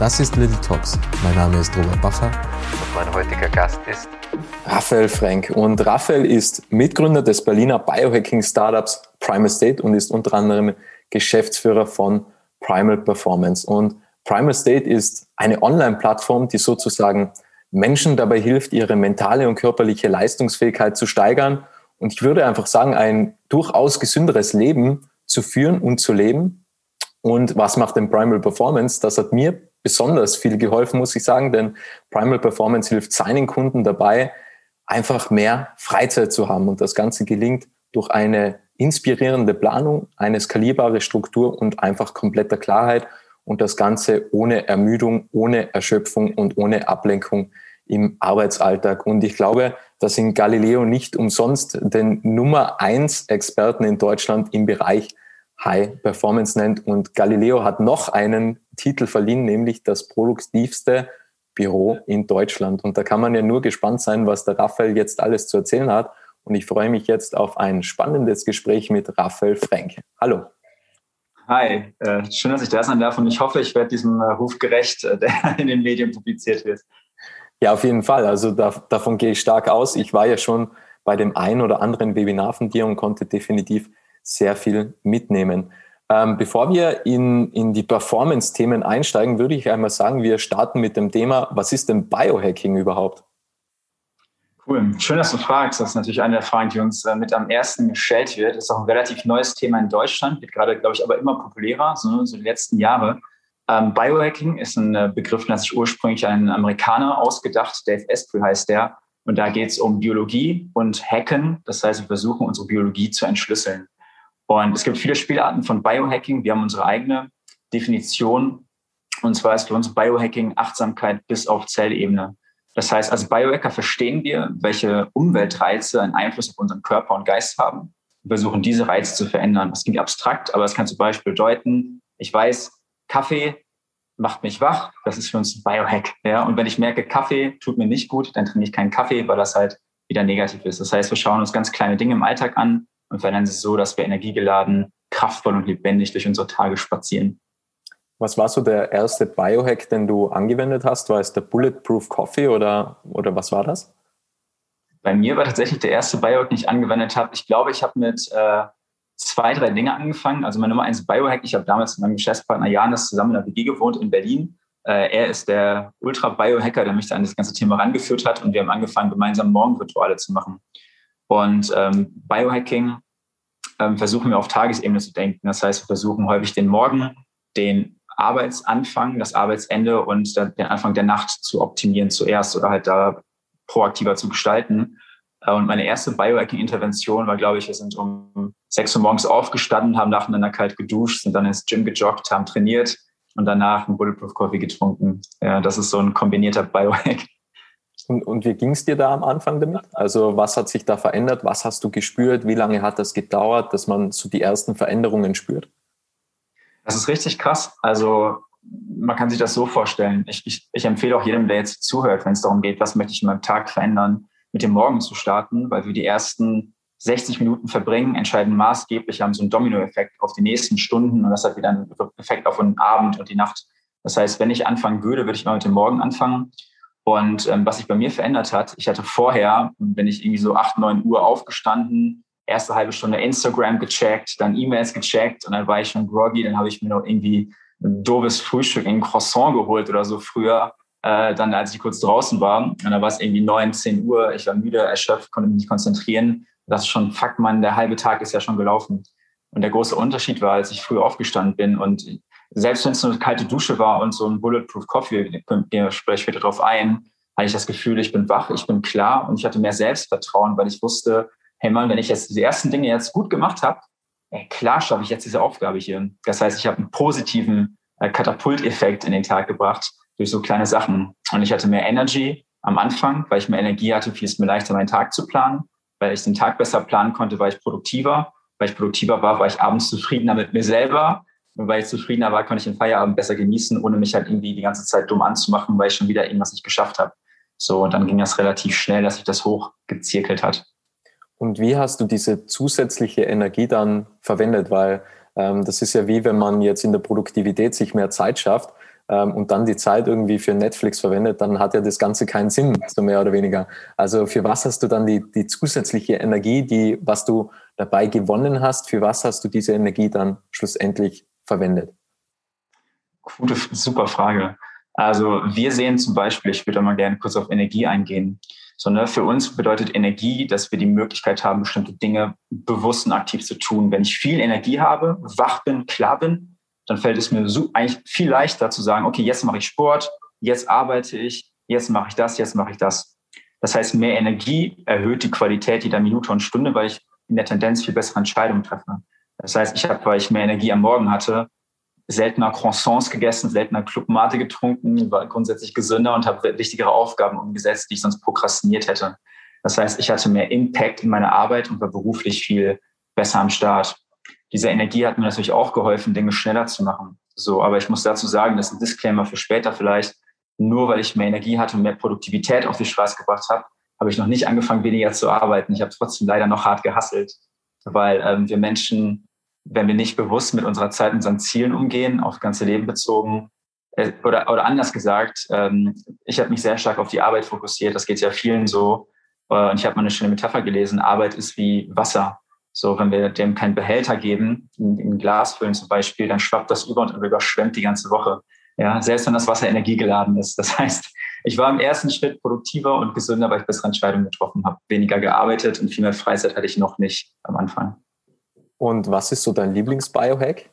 Das ist Little Talks. Mein Name ist Robert Bacher und mein heutiger Gast ist Raphael Frank. Und Raphael ist Mitgründer des Berliner Biohacking-Startups Primal State und ist unter anderem Geschäftsführer von Primal Performance. Und Primal State ist eine Online-Plattform, die sozusagen Menschen dabei hilft, ihre mentale und körperliche Leistungsfähigkeit zu steigern. Und ich würde einfach sagen, ein durchaus gesünderes Leben zu führen und zu leben. Und was macht denn Primal Performance? Das hat mir besonders viel geholfen, muss ich sagen, denn Primal Performance hilft seinen Kunden dabei, einfach mehr Freizeit zu haben. Und das Ganze gelingt durch eine inspirierende Planung, eine skalierbare Struktur und einfach kompletter Klarheit. Und das Ganze ohne Ermüdung, ohne Erschöpfung und ohne Ablenkung im Arbeitsalltag. Und ich glaube, dass in Galileo nicht umsonst den Nummer eins Experten in Deutschland im Bereich High Performance nennt. Und Galileo hat noch einen Titel verliehen, nämlich das produktivste Büro in Deutschland. Und da kann man ja nur gespannt sein, was der Raphael jetzt alles zu erzählen hat. Und ich freue mich jetzt auf ein spannendes Gespräch mit Raphael Frank. Hallo. Hi, äh, schön, dass ich da sein darf und ich hoffe, ich werde diesem äh, Ruf gerecht, äh, der in den Medien publiziert wird. Ja, auf jeden Fall. Also da, davon gehe ich stark aus. Ich war ja schon bei dem einen oder anderen Webinar von dir und konnte definitiv sehr viel mitnehmen. Ähm, bevor wir in, in die Performance-Themen einsteigen, würde ich einmal sagen, wir starten mit dem Thema, was ist denn Biohacking überhaupt? Cool, schön, dass du fragst. Das ist natürlich eine der Fragen, die uns äh, mit am ersten gestellt wird. Das ist auch ein relativ neues Thema in Deutschland, wird gerade, glaube ich, aber immer populärer, so, so die letzten Jahre. Ähm, Biohacking ist ein äh, Begriff, der sich ursprünglich ein Amerikaner ausgedacht, Dave Asprey heißt der. Und da geht es um Biologie und Hacken. Das heißt, wir versuchen, unsere Biologie zu entschlüsseln. Und es gibt viele Spielarten von Biohacking. Wir haben unsere eigene Definition. Und zwar ist für uns Biohacking Achtsamkeit bis auf Zellebene. Das heißt, als Biohacker verstehen wir, welche Umweltreize einen Einfluss auf unseren Körper und Geist haben und versuchen, diese Reize zu verändern. Das klingt abstrakt, aber es kann zum Beispiel bedeuten, ich weiß, Kaffee macht mich wach. Das ist für uns ein Biohack. Ja? Und wenn ich merke, Kaffee tut mir nicht gut, dann trinke ich keinen Kaffee, weil das halt wieder negativ ist. Das heißt, wir schauen uns ganz kleine Dinge im Alltag an und verändern sie so, dass wir energiegeladen, kraftvoll und lebendig durch unsere Tage spazieren. Was war so der erste Biohack, den du angewendet hast? War es der Bulletproof Coffee oder, oder was war das? Bei mir war tatsächlich der erste Biohack, den ich angewendet habe. Ich glaube, ich habe mit äh, zwei, drei Dinge angefangen. Also mein Nummer eins Biohack. Ich habe damals mit meinem Geschäftspartner Janis zusammen in der WG gewohnt in Berlin. Äh, er ist der Ultra-Biohacker, der mich da an das ganze Thema rangeführt hat. Und wir haben angefangen, gemeinsam Morgenrituale zu machen. Und ähm, Biohacking ähm, versuchen wir auf Tagesebene zu denken. Das heißt, wir versuchen häufig den Morgen, den Arbeitsanfang, das Arbeitsende und den Anfang der Nacht zu optimieren zuerst oder halt da proaktiver zu gestalten. Äh, und meine erste Biohacking-Intervention war, glaube ich, wir sind um sechs Uhr morgens aufgestanden, haben nacheinander kalt geduscht, sind dann ins Gym gejoggt, haben trainiert und danach einen Bulletproof Coffee getrunken. Ja, das ist so ein kombinierter Biohack. Und, und wie ging es dir da am Anfang damit? Also was hat sich da verändert? Was hast du gespürt? Wie lange hat das gedauert, dass man so die ersten Veränderungen spürt? Das ist richtig krass. Also man kann sich das so vorstellen. Ich, ich, ich empfehle auch jedem, der jetzt zuhört, wenn es darum geht, was möchte ich in meinem Tag verändern, mit dem Morgen zu starten, weil wir die ersten 60 Minuten verbringen, entscheiden maßgeblich, haben so einen Dominoeffekt auf die nächsten Stunden und das hat wieder einen Effekt auf den Abend und die Nacht. Das heißt, wenn ich anfangen würde, würde ich mal mit dem Morgen anfangen und ähm, was sich bei mir verändert hat, ich hatte vorher, wenn ich irgendwie so 8, 9 Uhr aufgestanden, erste halbe Stunde Instagram gecheckt, dann E-Mails gecheckt und dann war ich schon groggy, dann habe ich mir noch irgendwie ein doofes Frühstück in Croissant geholt oder so früher, äh, dann als ich kurz draußen war. Und dann war es irgendwie 9, 10 Uhr, ich war müde, erschöpft, konnte mich nicht konzentrieren. Das ist schon, fuck man, der halbe Tag ist ja schon gelaufen. Und der große Unterschied war, als ich früh aufgestanden bin und selbst wenn es eine kalte Dusche war und so ein Bulletproof Coffee, wir sprechen später darauf ein, hatte ich das Gefühl, ich bin wach, ich bin klar und ich hatte mehr Selbstvertrauen, weil ich wusste, hey Mann, wenn ich jetzt die ersten Dinge jetzt gut gemacht habe, klar schaffe ich jetzt diese Aufgabe hier. Das heißt, ich habe einen positiven äh, Katapulteffekt in den Tag gebracht durch so kleine Sachen. Und ich hatte mehr Energy am Anfang, weil ich mehr Energie hatte, fiel es mir leichter, meinen Tag zu planen. Weil ich den Tag besser planen konnte, war ich produktiver. Weil ich produktiver war, war ich abends zufriedener mit mir selber. Und weil ich zufriedener war, konnte ich den Feierabend besser genießen, ohne mich halt irgendwie die ganze Zeit dumm anzumachen, weil ich schon wieder irgendwas nicht geschafft habe. So, und dann ging das relativ schnell, dass sich das hochgezirkelt hat. Und wie hast du diese zusätzliche Energie dann verwendet? Weil ähm, das ist ja wie, wenn man jetzt in der Produktivität sich mehr Zeit schafft ähm, und dann die Zeit irgendwie für Netflix verwendet, dann hat ja das Ganze keinen Sinn, so mehr oder weniger. Also für was hast du dann die, die zusätzliche Energie, die, was du dabei gewonnen hast, für was hast du diese Energie dann schlussendlich verwendet? Gute, super Frage. Also wir sehen zum Beispiel, ich würde mal gerne kurz auf Energie eingehen. Sondern für uns bedeutet Energie, dass wir die Möglichkeit haben, bestimmte Dinge bewusst und aktiv zu tun. Wenn ich viel Energie habe, wach bin, klar bin, dann fällt es mir so, eigentlich viel leichter zu sagen, okay, jetzt mache ich Sport, jetzt arbeite ich, jetzt mache ich das, jetzt mache ich das. Das heißt, mehr Energie erhöht die Qualität jeder Minute und Stunde, weil ich in der Tendenz viel bessere Entscheidungen treffe. Das heißt, ich habe, weil ich mehr Energie am Morgen hatte, seltener Croissants gegessen, seltener Clubmate getrunken, war grundsätzlich gesünder und habe wichtigere Aufgaben umgesetzt, die ich sonst prokrastiniert hätte. Das heißt, ich hatte mehr Impact in meiner Arbeit und war beruflich viel besser am Start. Diese Energie hat mir natürlich auch geholfen, Dinge schneller zu machen. So, aber ich muss dazu sagen, das ist ein Disclaimer für später vielleicht. Nur weil ich mehr Energie hatte und mehr Produktivität auf die Straße gebracht habe, habe ich noch nicht angefangen, weniger zu arbeiten. Ich habe trotzdem leider noch hart gehasselt, weil ähm, wir Menschen wenn wir nicht bewusst mit unserer Zeit, unseren Zielen umgehen, auf ganze Leben bezogen, äh, oder, oder anders gesagt, ähm, ich habe mich sehr stark auf die Arbeit fokussiert. Das geht ja vielen so. Äh, und ich habe mal eine schöne Metapher gelesen. Arbeit ist wie Wasser. So, wenn wir dem keinen Behälter geben, in, in Glas füllen zum Beispiel, dann schwappt das über und überschwemmt die ganze Woche. Ja, selbst wenn das Wasser energiegeladen ist. Das heißt, ich war im ersten Schritt produktiver und gesünder, weil ich bessere Entscheidungen getroffen habe. Weniger gearbeitet und viel mehr Freizeit hatte ich noch nicht am Anfang. Und was ist so dein Lieblings-Biohack?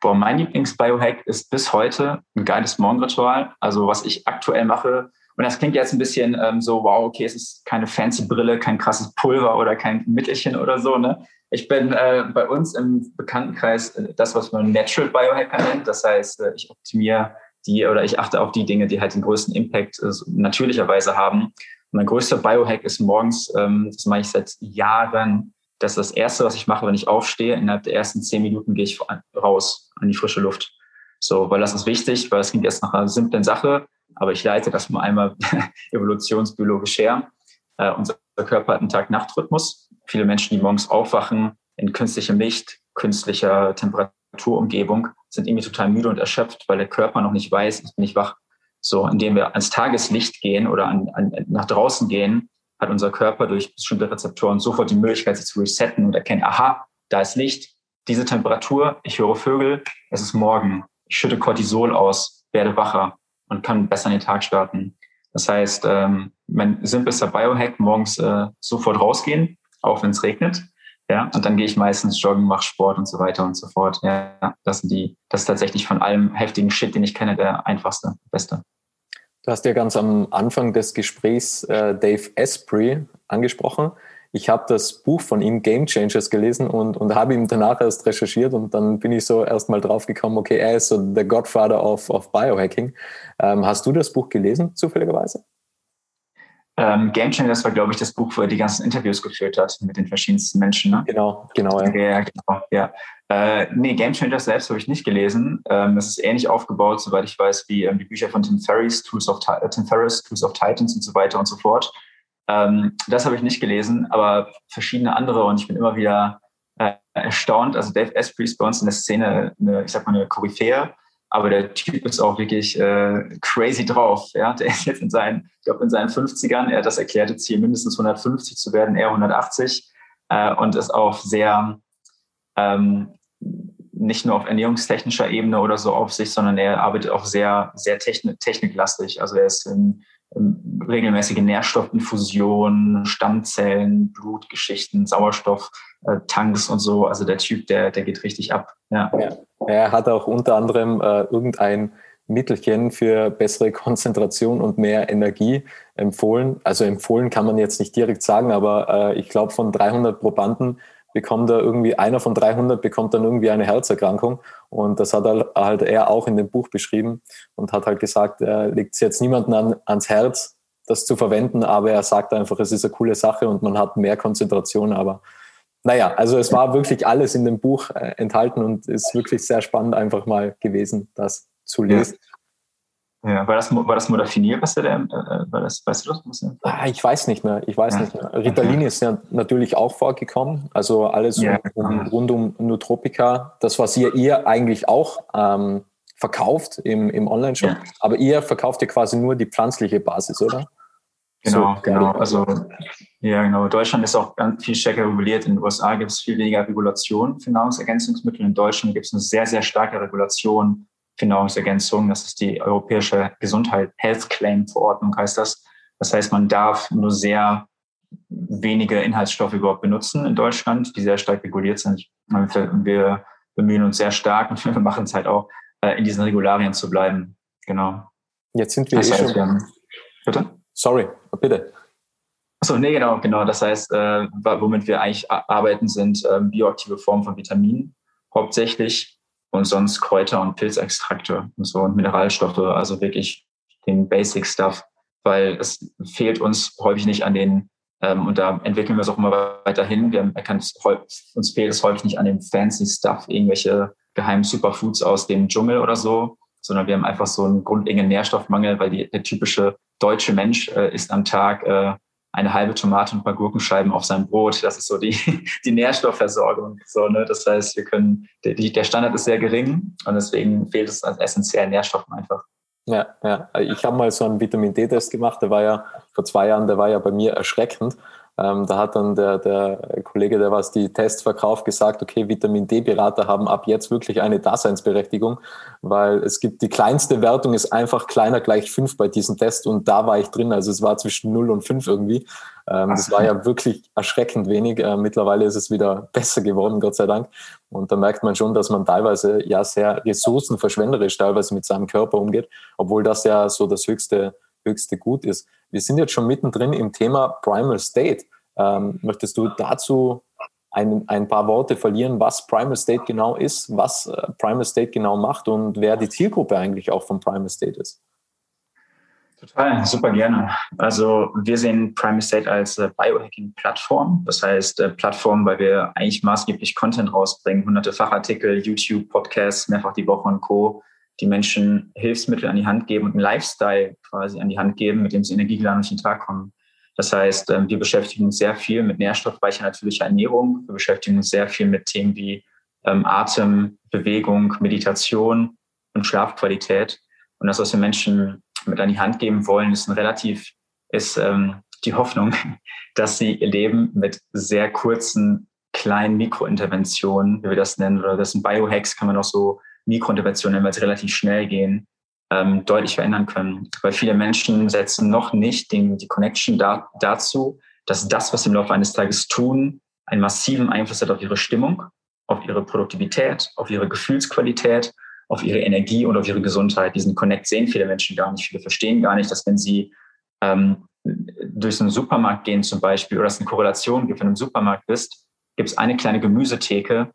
Boah, mein Lieblings-Biohack ist bis heute ein geiles Morgenritual. Also was ich aktuell mache, und das klingt jetzt ein bisschen ähm, so, wow, okay, es ist keine fancy Brille, kein krasses Pulver oder kein Mittelchen oder so. Ne? Ich bin äh, bei uns im Bekanntenkreis äh, das, was man Natural Biohacker nennt. Das heißt, äh, ich optimiere die oder ich achte auf die Dinge, die halt den größten Impact äh, natürlicherweise haben. Und mein größter Biohack ist morgens, ähm, das mache ich seit Jahren, das ist das Erste, was ich mache, wenn ich aufstehe. Innerhalb der ersten zehn Minuten gehe ich raus an die frische Luft. So, weil das ist wichtig, weil es klingt erst nach einer simplen Sache, aber ich leite das mal einmal evolutionsbiologisch her. Äh, unser Körper hat einen Tag-Nacht-Rhythmus. Viele Menschen, die morgens aufwachen in künstlichem Licht, künstlicher Temperaturumgebung, sind irgendwie total müde und erschöpft, weil der Körper noch nicht weiß, ich bin nicht wach. So, indem wir ans Tageslicht gehen oder an, an, nach draußen gehen, hat unser Körper durch bestimmte Rezeptoren sofort die Möglichkeit, sich zu resetten und erkennen, aha, da ist Licht, diese Temperatur, ich höre Vögel, es ist morgen. Ich schütte Cortisol aus, werde wacher und kann besser in den Tag starten. Das heißt, ähm, mein simpelster Biohack, morgens äh, sofort rausgehen, auch wenn es regnet. Ja, und dann gehe ich meistens joggen, mache Sport und so weiter und so fort. Ja, das sind die, das ist tatsächlich von allem heftigen Shit, den ich kenne, der einfachste, beste. Du hast ja ganz am Anfang des Gesprächs äh, Dave Asprey angesprochen. Ich habe das Buch von ihm, Game Changers, gelesen und, und habe ihm danach erst recherchiert und dann bin ich so erst mal drauf gekommen, okay, er ist so der Godfather of, of Biohacking. Ähm, hast du das Buch gelesen, zufälligerweise? Ähm, Game Changers war, glaube ich, das Buch, wo er die ganzen Interviews geführt hat mit den verschiedensten Menschen. Ne? Genau, genau. Ja, ja genau. Ja. Äh, nee, Game Changers selbst habe ich nicht gelesen. Ähm, es ist ähnlich aufgebaut, soweit ich weiß, wie ähm, die Bücher von Tim Ferriss, Tools of, äh, Tim Ferriss, Tools of Titans und so weiter und so fort. Ähm, das habe ich nicht gelesen, aber verschiedene andere und ich bin immer wieder äh, erstaunt. Also Dave Asprey ist bei uns in der Szene, eine, ich sag mal, eine Koryphäe, aber der Typ ist auch wirklich äh, crazy drauf. Ja? Der ist jetzt in seinen, ich glaube, in seinen 50ern, er hat das erklärte Ziel, mindestens 150 zu werden, eher 180 äh, und ist auch sehr ähm, nicht nur auf ernährungstechnischer Ebene oder so auf sich, sondern er arbeitet auch sehr, sehr technik techniklastig. Also er ist in, in regelmäßige Nährstoffinfusionen, Stammzellen, Blutgeschichten, Sauerstofftanks und so. Also der Typ, der, der geht richtig ab. Ja. ja. Er hat auch unter anderem äh, irgendein Mittelchen für bessere Konzentration und mehr Energie empfohlen. Also empfohlen kann man jetzt nicht direkt sagen, aber äh, ich glaube von 300 Probanden bekommt er irgendwie, einer von 300 bekommt dann irgendwie eine Herzerkrankung. Und das hat er halt er auch in dem Buch beschrieben und hat halt gesagt, er legt es jetzt niemandem an, ans Herz, das zu verwenden, aber er sagt einfach, es ist eine coole Sache und man hat mehr Konzentration. Aber naja, also es war wirklich alles in dem Buch äh, enthalten und ist wirklich sehr spannend einfach mal gewesen, das zu lesen. Ja. Ja, war das, war das Modafinil, was der, äh, war das, weißt du das? Ah, ich weiß nicht mehr, ich weiß ja. nicht mehr. Ritalin ist ja natürlich auch vorgekommen, also alles ja. um, rund um Nutropika, das, was ihr, ihr eigentlich auch ähm, verkauft im, im Online-Shop, ja. aber ihr verkauft ja quasi nur die pflanzliche Basis, oder? Genau, so, genau. Also, ja, genau. Deutschland ist auch ganz viel stärker reguliert. In den USA gibt es viel weniger Regulation für Nahrungsergänzungsmittel. In Deutschland gibt es eine sehr, sehr starke Regulation Nahrungsergänzung. Das ist die Europäische Gesundheit, Health Claim Verordnung heißt das. Das heißt, man darf nur sehr wenige Inhaltsstoffe überhaupt benutzen in Deutschland, die sehr stark reguliert sind. Wir bemühen uns sehr stark und wir machen es halt auch, äh, in diesen Regularien zu bleiben. Genau. Jetzt sind wir das eh heißt, schon. Bitte? Sorry, bitte. Achso, nee, genau, genau. Das heißt, äh, womit wir eigentlich arbeiten, sind äh, bioaktive Formen von Vitaminen hauptsächlich und sonst Kräuter und Pilzextrakte und so und Mineralstoffe, also wirklich den Basic Stuff, weil es fehlt uns häufig nicht an den, ähm, und da entwickeln wir es auch immer weiterhin. Wir erkennen, uns fehlt es häufig nicht an dem fancy Stuff, irgendwelche geheimen Superfoods aus dem Dschungel oder so, sondern wir haben einfach so einen grundlegenden Nährstoffmangel, weil die, der typische deutsche Mensch äh, isst am Tag äh, eine halbe Tomate und ein paar Gurkenscheiben auf sein Brot. Das ist so die, die Nährstoffversorgung. So, ne? Das heißt, wir können, die, der Standard ist sehr gering und deswegen fehlt es an essentiellen Nährstoffen einfach. Ja, ja. Ich habe mal so einen Vitamin D-Test gemacht, der war ja vor zwei Jahren, der war ja bei mir erschreckend. Ähm, da hat dann der, der Kollege, der was die Tests verkauft, gesagt, okay, Vitamin D-Berater haben ab jetzt wirklich eine Daseinsberechtigung, weil es gibt die kleinste Wertung ist einfach kleiner gleich fünf bei diesem Test und da war ich drin, also es war zwischen null und fünf irgendwie. Ähm, das war ja wirklich erschreckend wenig. Äh, mittlerweile ist es wieder besser geworden, Gott sei Dank. Und da merkt man schon, dass man teilweise ja sehr ressourcenverschwenderisch teilweise mit seinem Körper umgeht, obwohl das ja so das höchste höchste Gut ist. Wir sind jetzt schon mittendrin im Thema Primal State. Ähm, möchtest du dazu ein, ein paar Worte verlieren, was Primal State genau ist, was äh, Primal State genau macht und wer die Zielgruppe eigentlich auch von Primal State ist? Total, super gerne. Also wir sehen Primal State als äh, Biohacking-Plattform. Das heißt äh, Plattform, weil wir eigentlich maßgeblich Content rausbringen, hunderte Fachartikel, YouTube, Podcasts, mehrfach die Woche und Co die Menschen Hilfsmittel an die Hand geben und einen Lifestyle quasi an die Hand geben, mit dem sie energiegeladen durch den Tag kommen. Das heißt, ähm, wir beschäftigen uns sehr viel mit nährstoffreicher natürlicher Ernährung. Wir beschäftigen uns sehr viel mit Themen wie ähm, Atem, Bewegung, Meditation und Schlafqualität. Und das, was wir Menschen mit an die Hand geben wollen, ist ein relativ, ist ähm, die Hoffnung, dass sie ihr Leben mit sehr kurzen, kleinen Mikrointerventionen, wie wir das nennen, oder das sind Biohacks, kann man auch so Mikrointerventionen, weil sie relativ schnell gehen, ähm, deutlich verändern können. Weil viele Menschen setzen noch nicht den, die Connection da, dazu, dass das, was sie im Laufe eines Tages tun, einen massiven Einfluss hat auf ihre Stimmung, auf ihre Produktivität, auf ihre Gefühlsqualität, auf ihre Energie und auf ihre Gesundheit. Diesen Connect sehen viele Menschen gar nicht. Viele verstehen gar nicht, dass wenn sie ähm, durch einen Supermarkt gehen zum Beispiel oder es eine Korrelation gibt, wenn du im Supermarkt bist, gibt es eine kleine Gemüsetheke,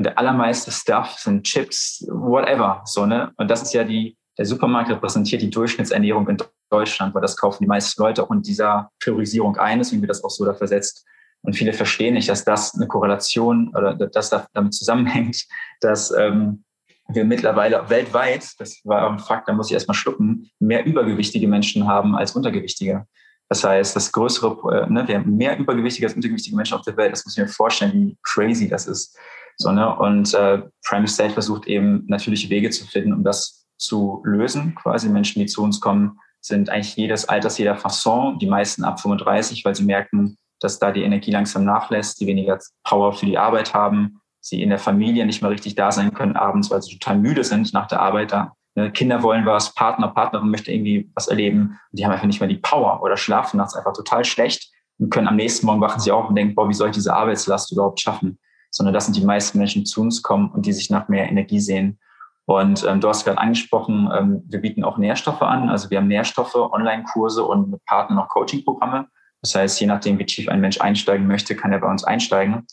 und der allermeiste Stuff sind Chips, whatever, so, ne? Und das ist ja die, der Supermarkt repräsentiert die Durchschnittsernährung in Deutschland, weil das kaufen die meisten Leute auch in dieser Priorisierung ein, deswegen wird das auch so da versetzt. Und viele verstehen nicht, dass das eine Korrelation oder dass das damit zusammenhängt, dass ähm, wir mittlerweile weltweit, das war ein Fakt, da muss ich erstmal schlucken, mehr übergewichtige Menschen haben als untergewichtige. Das heißt, das größere, äh, ne, wir haben mehr übergewichtige als untergewichtige Menschen auf der Welt. Das muss ich mir vorstellen, wie crazy das ist. So, ne? Und äh, Prime State versucht eben natürliche Wege zu finden, um das zu lösen. Quasi Menschen, die zu uns kommen, sind eigentlich jedes Alters, jeder Fasson, die meisten ab 35, weil sie merken, dass da die Energie langsam nachlässt, die weniger Power für die Arbeit haben, sie in der Familie nicht mehr richtig da sein können abends, weil sie total müde sind nach der Arbeit. Da, ne? Kinder wollen was, Partner, Partnerin möchte irgendwie was erleben und die haben einfach nicht mehr die Power oder schlafen nachts einfach total schlecht und können am nächsten Morgen wachen sie auf und denken, boah, wie soll ich diese Arbeitslast überhaupt schaffen? Sondern das sind die meisten Menschen, die zu uns kommen und die sich nach mehr Energie sehen. Und ähm, du hast gerade angesprochen, ähm, wir bieten auch Nährstoffe an. Also wir haben Nährstoffe, Online-Kurse und mit Partnern auch Coaching-Programme. Das heißt, je nachdem, wie tief ein Mensch einsteigen möchte, kann er bei uns einsteigen.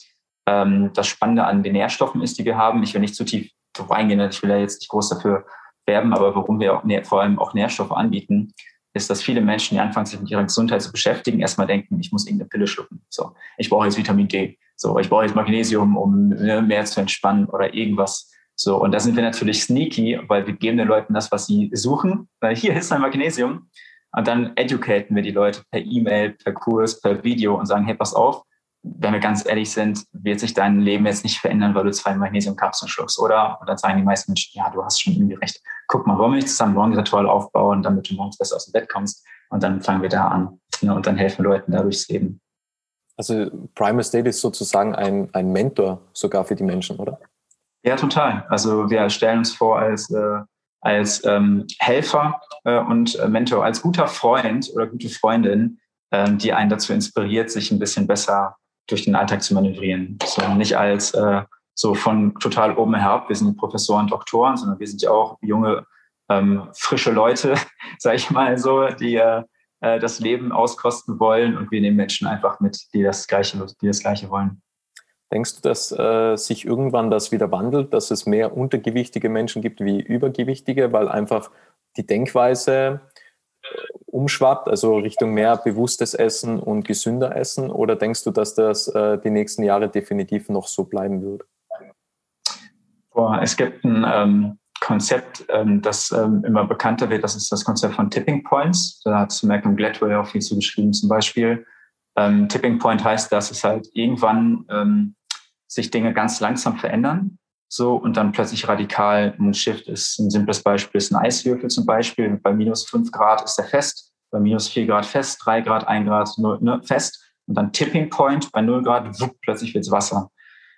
Ähm, das Spannende an den Nährstoffen ist, die wir haben, ich will nicht zu tief drauf eingehen, ich will ja jetzt nicht groß dafür werben, aber warum wir auch, vor allem auch Nährstoffe anbieten, ist, dass viele Menschen, die anfangen, sich mit ihrer Gesundheit zu beschäftigen, erstmal denken, ich muss irgendeine Pille schlucken. So, ich brauche jetzt Vitamin D. So, ich brauche jetzt Magnesium, um ne, mehr zu entspannen oder irgendwas. So, und da sind wir natürlich sneaky, weil wir geben den Leuten das, was sie suchen. Weil hier ist ein Magnesium. Und dann educaten wir die Leute per E-Mail, per Kurs, per Video und sagen, hey, pass auf, wenn wir ganz ehrlich sind, wird sich dein Leben jetzt nicht verändern, weil du zwei Magnesiumkapseln schluckst, oder? Und dann sagen die meisten Menschen, ja, du hast schon irgendwie recht. Guck mal, wollen wir nicht zusammen Morgenritual aufbauen, damit du morgens besser aus dem Bett kommst? Und dann fangen wir da an. Ne? Und dann helfen Leuten da durchs Leben. Also Primal State ist sozusagen ein, ein Mentor sogar für die Menschen, oder? Ja, total. Also wir stellen uns vor als, äh, als ähm, Helfer äh, und äh, Mentor, als guter Freund oder gute Freundin, ähm, die einen dazu inspiriert, sich ein bisschen besser durch den Alltag zu manövrieren. So nicht als äh, so von total oben herab, wir sind Professoren, Doktoren, sondern wir sind ja auch junge, ähm, frische Leute, sage ich mal so, die äh, äh, das Leben auskosten wollen und wir nehmen Menschen einfach mit, die das Gleiche, die das Gleiche wollen. Denkst du, dass äh, sich irgendwann das wieder wandelt, dass es mehr untergewichtige Menschen gibt wie übergewichtige, weil einfach die Denkweise umschwappt, also Richtung mehr bewusstes Essen und gesünder Essen? Oder denkst du, dass das äh, die nächsten Jahre definitiv noch so bleiben wird? Boah, es gibt ein ähm, Konzept, ähm, das ähm, immer bekannter wird. Das ist das Konzept von Tipping Points. Da hat Malcolm Gladwell auch viel zugeschrieben zum Beispiel. Ähm, Tipping Point heißt, dass es halt irgendwann ähm, sich Dinge ganz langsam verändern so und dann plötzlich radikal ein Shift ist. Ein simples Beispiel ist ein Eiswürfel zum Beispiel. Bei minus fünf Grad ist er fest, bei minus vier Grad fest, drei Grad, ein Grad null, ne, fest und dann Tipping Point bei null Grad, wupp, plötzlich wird's Wasser.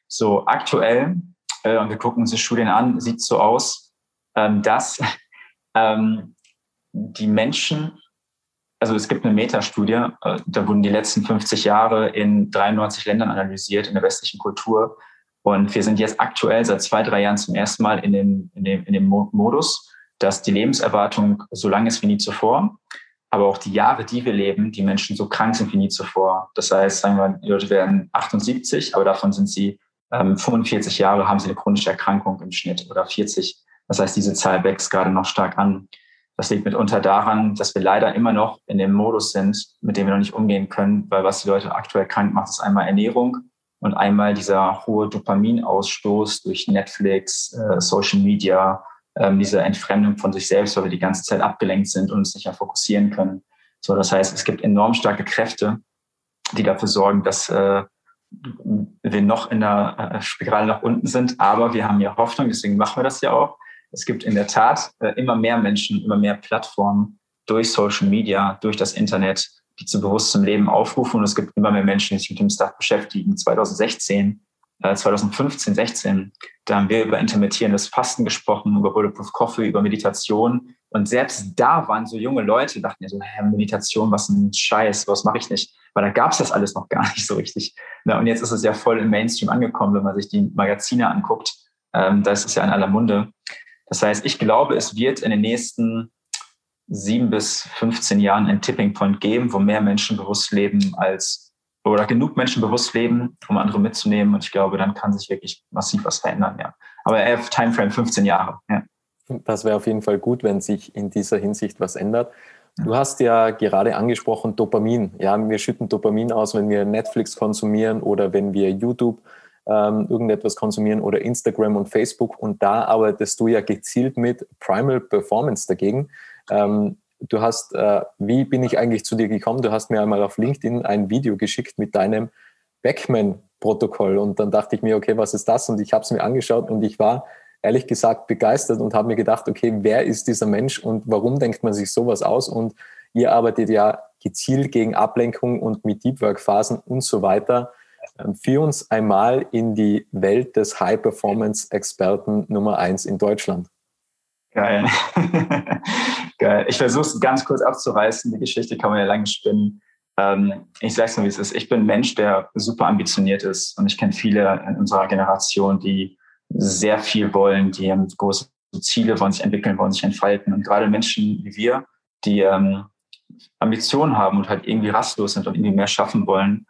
So aktuell, äh, und wir gucken uns die Studien an, sieht so aus, ähm, dass ähm, die Menschen, also es gibt eine Metastudie, äh, da wurden die letzten 50 Jahre in 93 Ländern analysiert in der westlichen Kultur und wir sind jetzt aktuell seit zwei, drei Jahren zum ersten Mal in dem, in dem, in dem Modus, dass die Lebenserwartung so lang ist wie nie zuvor, aber auch die Jahre, die wir leben, die Menschen so krank sind wie nie zuvor. Das heißt, sagen wir, die Leute werden 78, aber davon sind sie ähm, 45 Jahre, haben sie eine chronische Erkrankung im Schnitt oder 40. Das heißt, diese Zahl wächst gerade noch stark an. Das liegt mitunter daran, dass wir leider immer noch in dem Modus sind, mit dem wir noch nicht umgehen können, weil was die Leute aktuell krank macht, ist einmal Ernährung, und einmal dieser hohe Dopaminausstoß durch Netflix, äh, Social Media, ähm, diese Entfremdung von sich selbst, weil wir die ganze Zeit abgelenkt sind und uns nicht mehr fokussieren können. So, das heißt, es gibt enorm starke Kräfte, die dafür sorgen, dass äh, wir noch in der äh, Spirale nach unten sind. Aber wir haben ja Hoffnung, deswegen machen wir das ja auch. Es gibt in der Tat äh, immer mehr Menschen, immer mehr Plattformen durch Social Media, durch das Internet, die zu bewusstem Leben aufrufen. Und es gibt immer mehr Menschen, die sich mit dem Stuff beschäftigen. 2016, äh, 2015, 16, da haben wir über intermittierendes Fasten gesprochen, über Bulletproof Coffee, über Meditation. Und selbst da waren so junge Leute, dachten ja so, Herr, Meditation, was ein Scheiß, was mache ich nicht? Weil da gab es das alles noch gar nicht so richtig. Na, und jetzt ist es ja voll im Mainstream angekommen, wenn man sich die Magazine anguckt. Ähm, da ist es ja in aller Munde. Das heißt, ich glaube, es wird in den nächsten sieben bis 15 Jahren ein Tipping Point geben, wo mehr Menschen bewusst leben als oder genug Menschen bewusst leben, um andere mitzunehmen. Und ich glaube, dann kann sich wirklich massiv was verändern, ja. Aber er Timeframe 15 Jahre, ja. Das wäre auf jeden Fall gut, wenn sich in dieser Hinsicht was ändert. Du hast ja gerade angesprochen Dopamin. Ja, wir schütten Dopamin aus, wenn wir Netflix konsumieren oder wenn wir YouTube ähm, irgendetwas konsumieren oder Instagram und Facebook. Und da arbeitest du ja gezielt mit Primal Performance dagegen. Ähm, du hast, äh, wie bin ich eigentlich zu dir gekommen? Du hast mir einmal auf LinkedIn ein Video geschickt mit deinem Backman-Protokoll und dann dachte ich mir, okay, was ist das? Und ich habe es mir angeschaut und ich war ehrlich gesagt begeistert und habe mir gedacht, okay, wer ist dieser Mensch und warum denkt man sich sowas aus? Und ihr arbeitet ja gezielt gegen Ablenkung und mit Deep Work Phasen und so weiter. Ähm, führ uns einmal in die Welt des High Performance Experten Nummer eins in Deutschland. Geil. Geil. Ich versuche es ganz kurz abzureißen. Die Geschichte kann man ja lange spinnen. Ähm, ich sage es nur, wie es ist. Ich bin ein Mensch, der super ambitioniert ist. Und ich kenne viele in unserer Generation, die sehr viel wollen, die haben große Ziele, wollen sich entwickeln, wollen sich entfalten. Und gerade Menschen wie wir, die ähm, Ambitionen haben und halt irgendwie rastlos sind und irgendwie mehr schaffen wollen,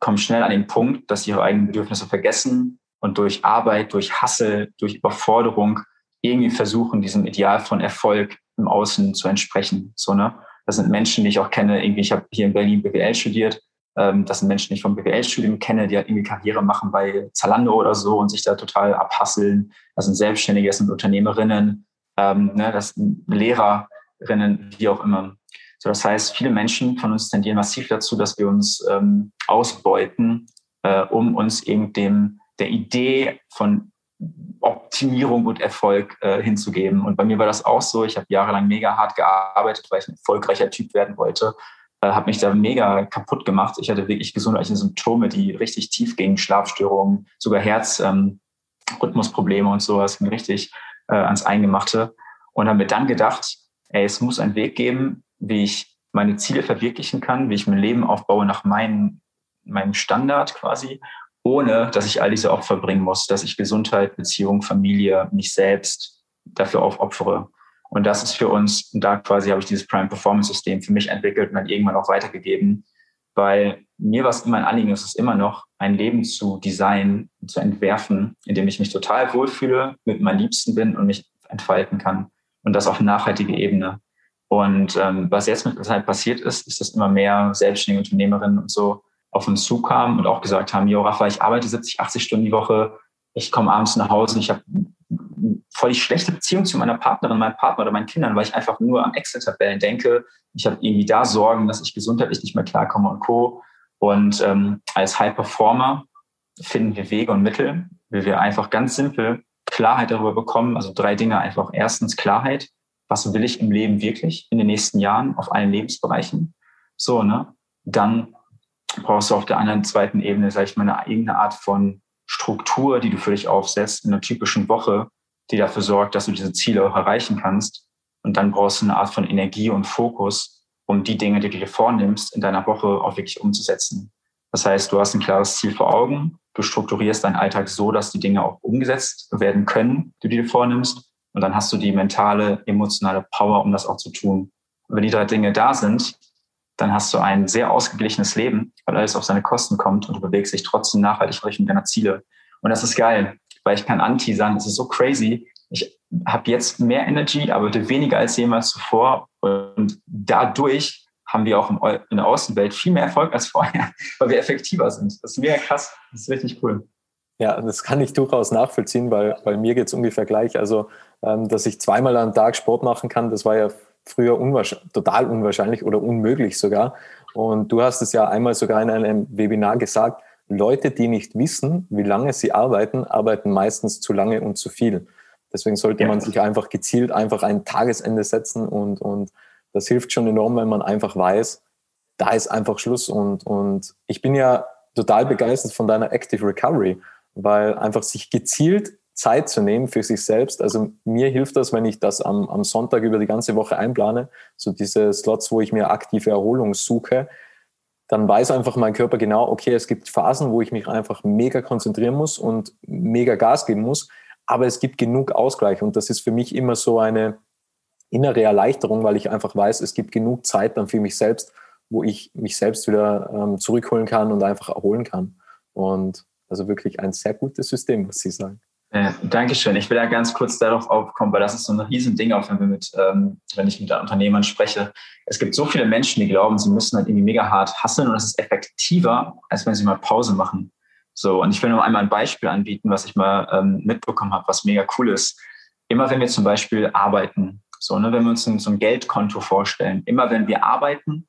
kommen schnell an den Punkt, dass sie ihre eigenen Bedürfnisse vergessen und durch Arbeit, durch Hassel, durch Überforderung irgendwie versuchen, diesem Ideal von Erfolg im Außen zu entsprechen. So, ne? Das sind Menschen, die ich auch kenne. Irgendwie, ich habe hier in Berlin BWL studiert. Ähm, das sind Menschen, die ich vom BWL-Studium kenne, die halt irgendwie Karriere machen bei Zalando oder so und sich da total abhasseln. Das sind Selbstständige, das sind Unternehmerinnen, ähm, ne? das sind Lehrerinnen, wie auch immer. So, das heißt, viele Menschen von uns tendieren massiv dazu, dass wir uns ähm, ausbeuten, äh, um uns eben dem der Idee von Optimierung und Erfolg äh, hinzugeben. Und bei mir war das auch so. Ich habe jahrelang mega hart gearbeitet, weil ich ein erfolgreicher Typ werden wollte. Äh, habe mich da mega kaputt gemacht. Ich hatte wirklich gesundheitliche Symptome, die richtig tief gingen, Schlafstörungen, sogar Herzrhythmusprobleme ähm, und sowas, mir richtig äh, ans Eingemachte. Und habe mir dann gedacht, ey, es muss einen Weg geben, wie ich meine Ziele verwirklichen kann, wie ich mein Leben aufbaue nach meinen, meinem Standard quasi ohne dass ich all diese Opfer bringen muss, dass ich Gesundheit, Beziehung, Familie, mich selbst dafür aufopfere. Und das ist für uns, da quasi habe ich dieses Prime Performance System für mich entwickelt und dann irgendwann auch weitergegeben, weil mir war es immer ein Anliegen, es ist immer noch, ein Leben zu designen, zu entwerfen, in dem ich mich total wohlfühle, mit meinen Liebsten bin und mich entfalten kann. Und das auf nachhaltige Ebene. Und ähm, was jetzt mit der Zeit passiert ist, ist, dass immer mehr selbstständige Unternehmerinnen und so auf uns zukamen und auch gesagt haben, Jo, Rafa, ich arbeite 70, 80 Stunden die Woche, ich komme abends nach Hause und ich habe voll die schlechte Beziehung zu meiner Partnerin, meinem Partner oder meinen Kindern, weil ich einfach nur an Excel-Tabellen denke. Ich habe irgendwie da Sorgen, dass ich gesundheitlich nicht mehr klarkomme und Co. Und ähm, als High Performer finden wir Wege und Mittel, wie wir einfach ganz simpel Klarheit darüber bekommen. Also drei Dinge einfach. Erstens Klarheit. Was will ich im Leben wirklich in den nächsten Jahren auf allen Lebensbereichen? So, ne? Dann brauchst du auf der anderen zweiten Ebene, sag ich mal, eine irgendeine Art von Struktur, die du für dich aufsetzt in einer typischen Woche, die dafür sorgt, dass du diese Ziele auch erreichen kannst. Und dann brauchst du eine Art von Energie und Fokus, um die Dinge, die du dir vornimmst, in deiner Woche auch wirklich umzusetzen. Das heißt, du hast ein klares Ziel vor Augen, du strukturierst deinen Alltag so, dass die Dinge auch umgesetzt werden können, die du dir vornimmst. Und dann hast du die mentale, emotionale Power, um das auch zu tun. Und wenn die drei Dinge da sind, dann hast du ein sehr ausgeglichenes Leben, weil alles auf seine Kosten kommt und du bewegst dich trotzdem nachhaltig in Richtung deiner Ziele. Und das ist geil, weil ich kann Anti sagen, es ist so crazy. Ich habe jetzt mehr Energy, aber weniger als jemals zuvor. Und dadurch haben wir auch in der Außenwelt viel mehr Erfolg als vorher, weil wir effektiver sind. Das ist mega krass. Das ist richtig cool. Ja, das kann ich durchaus nachvollziehen, weil bei mir geht es ungefähr gleich. Also, dass ich zweimal am Tag Sport machen kann, das war ja früher total unwahrscheinlich oder unmöglich sogar. Und du hast es ja einmal sogar in einem Webinar gesagt, Leute, die nicht wissen, wie lange sie arbeiten, arbeiten meistens zu lange und zu viel. Deswegen sollte ja. man sich einfach gezielt einfach ein Tagesende setzen und, und das hilft schon enorm, wenn man einfach weiß, da ist einfach Schluss. Und, und ich bin ja total begeistert von deiner Active Recovery, weil einfach sich gezielt Zeit zu nehmen für sich selbst. Also mir hilft das, wenn ich das am, am Sonntag über die ganze Woche einplane, so diese Slots, wo ich mir aktive Erholung suche, dann weiß einfach mein Körper genau, okay, es gibt Phasen, wo ich mich einfach mega konzentrieren muss und mega Gas geben muss, aber es gibt genug Ausgleich und das ist für mich immer so eine innere Erleichterung, weil ich einfach weiß, es gibt genug Zeit dann für mich selbst, wo ich mich selbst wieder ähm, zurückholen kann und einfach erholen kann. Und also wirklich ein sehr gutes System, was Sie sagen. Äh, Dankeschön. Ich will da ganz kurz darauf aufkommen, weil das ist so ein Riesending, auch wenn wir mit, ähm, wenn ich mit Unternehmern spreche. Es gibt so viele Menschen, die glauben, sie müssen halt irgendwie mega hart hasseln und das ist effektiver, als wenn sie mal Pause machen. So, und ich will nur einmal ein Beispiel anbieten, was ich mal ähm, mitbekommen habe, was mega cool ist. Immer wenn wir zum Beispiel arbeiten, so, ne, wenn wir uns so ein Geldkonto vorstellen, immer wenn wir arbeiten,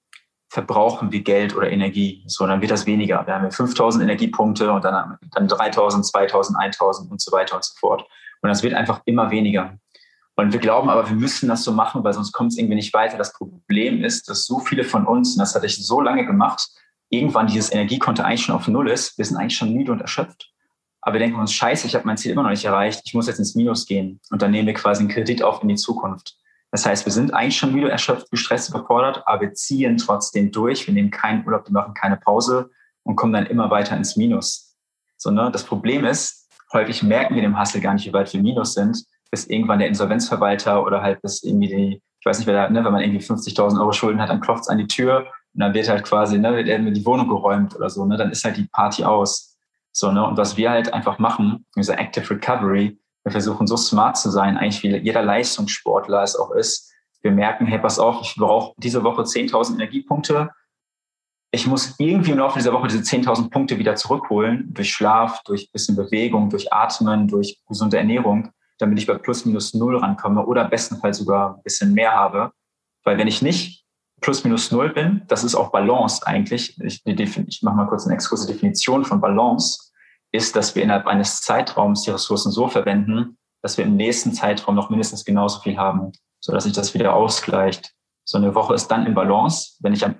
verbrauchen wir Geld oder Energie. So, dann wird das weniger. Wir haben 5000 Energiepunkte und dann, dann 3000, 2000, 1000 und so weiter und so fort. Und das wird einfach immer weniger. Und wir glauben aber, wir müssen das so machen, weil sonst kommt es irgendwie nicht weiter. Das Problem ist, dass so viele von uns, und das hatte ich so lange gemacht, irgendwann dieses Energiekonto eigentlich schon auf Null ist. Wir sind eigentlich schon müde und erschöpft. Aber wir denken uns, scheiße, ich habe mein Ziel immer noch nicht erreicht. Ich muss jetzt ins Minus gehen. Und dann nehmen wir quasi einen Kredit auf in die Zukunft. Das heißt, wir sind eigentlich schon wieder erschöpft, gestresst, überfordert, aber wir ziehen trotzdem durch. Wir nehmen keinen Urlaub, wir machen keine Pause und kommen dann immer weiter ins Minus. So, ne? Das Problem ist, häufig merken wir dem Hustle gar nicht, wie weit wir Minus sind, bis irgendwann der Insolvenzverwalter oder halt bis irgendwie die, ich weiß nicht, wer da, ne, wenn man irgendwie 50.000 Euro Schulden hat, dann klopft es an die Tür und dann wird halt quasi, ne, wird irgendwie die Wohnung geräumt oder so, ne, dann ist halt die Party aus. So, ne, und was wir halt einfach machen, diese Active Recovery, wir versuchen so smart zu sein, eigentlich wie jeder Leistungssportler es auch ist. Wir merken, hey, pass auf, ich brauche diese Woche 10.000 Energiepunkte. Ich muss irgendwie im Laufe dieser Woche diese 10.000 Punkte wieder zurückholen, durch Schlaf, durch bisschen Bewegung, durch Atmen, durch gesunde Ernährung, damit ich bei plus minus null rankomme oder bestenfalls sogar ein bisschen mehr habe. Weil wenn ich nicht plus minus null bin, das ist auch Balance eigentlich. Ich, ich mache mal kurz eine exkurse Definition von Balance, ist, dass wir innerhalb eines Zeitraums die Ressourcen so verwenden, dass wir im nächsten Zeitraum noch mindestens genauso viel haben, so dass sich das wieder ausgleicht. So eine Woche ist dann in Balance, wenn ich am,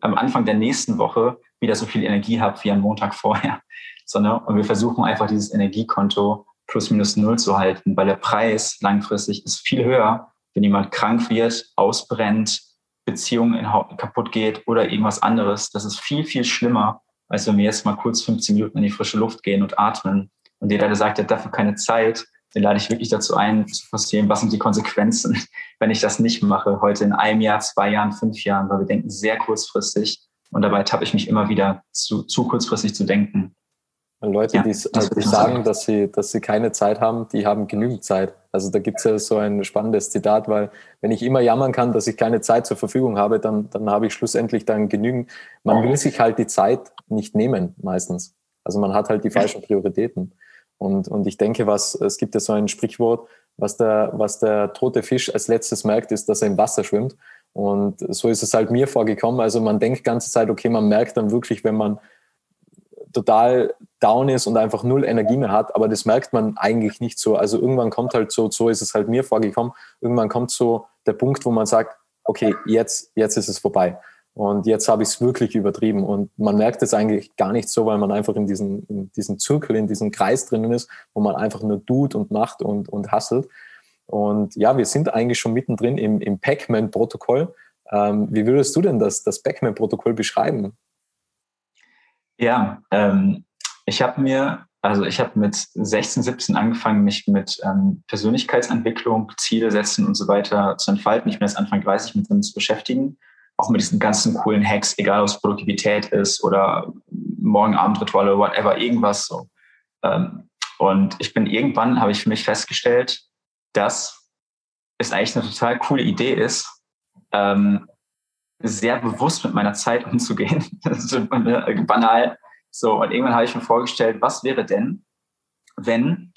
am Anfang der nächsten Woche wieder so viel Energie habe wie am Montag vorher. So, ne? Und wir versuchen einfach dieses Energiekonto plus minus null zu halten, weil der Preis langfristig ist viel höher, wenn jemand krank wird, ausbrennt, Beziehung kaputt geht oder irgendwas anderes. Das ist viel, viel schlimmer, als wenn wir jetzt mal kurz 15 Minuten in die frische Luft gehen und atmen. Und jeder, der sagt, er hat dafür keine Zeit, den lade ich wirklich dazu ein, zu verstehen, was sind die Konsequenzen, wenn ich das nicht mache, heute in einem Jahr, zwei Jahren, fünf Jahren, weil wir denken sehr kurzfristig und dabei tappe ich mich immer wieder zu, zu kurzfristig zu denken. Leute, ja, die, die sagen, dass sie, dass sie keine Zeit haben, die haben genügend Zeit. Also da gibt es ja so ein spannendes Zitat, weil wenn ich immer jammern kann, dass ich keine Zeit zur Verfügung habe, dann, dann habe ich schlussendlich dann genügend. Man will sich halt die Zeit nicht nehmen, meistens. Also man hat halt die falschen Prioritäten. Und, und ich denke, was, es gibt ja so ein Sprichwort, was der, was der tote Fisch als letztes merkt, ist, dass er im Wasser schwimmt. Und so ist es halt mir vorgekommen. Also man denkt die ganze Zeit, okay, man merkt dann wirklich, wenn man total down ist und einfach null Energie mehr hat, aber das merkt man eigentlich nicht so. Also irgendwann kommt halt so, so ist es halt mir vorgekommen, irgendwann kommt so der Punkt, wo man sagt, okay, jetzt, jetzt ist es vorbei. Und jetzt habe ich es wirklich übertrieben. Und man merkt es eigentlich gar nicht so, weil man einfach in diesem, in diesem Zirkel, in diesem Kreis drinnen ist, wo man einfach nur tut und macht und, und hasselt. Und ja, wir sind eigentlich schon mittendrin im, im Pac-Man-Protokoll. Ähm, wie würdest du denn das, das Pac-Man-Protokoll beschreiben? Ja, ähm, ich habe mir, also ich habe mit 16, 17 angefangen, mich mit ähm, Persönlichkeitsentwicklung, Ziele setzen und so weiter zu entfalten. Ich bin jetzt Anfang 30 mit dem zu beschäftigen, auch mit diesen ganzen coolen Hacks, egal ob es Produktivität ist oder Morgenabendrituale, whatever, irgendwas so. Ähm, und ich bin irgendwann, habe ich für mich festgestellt, dass es eigentlich eine total coole Idee ist, ähm, sehr bewusst mit meiner Zeit umzugehen. Das ist äh, banal. So, und irgendwann habe ich mir vorgestellt, was wäre denn, wenn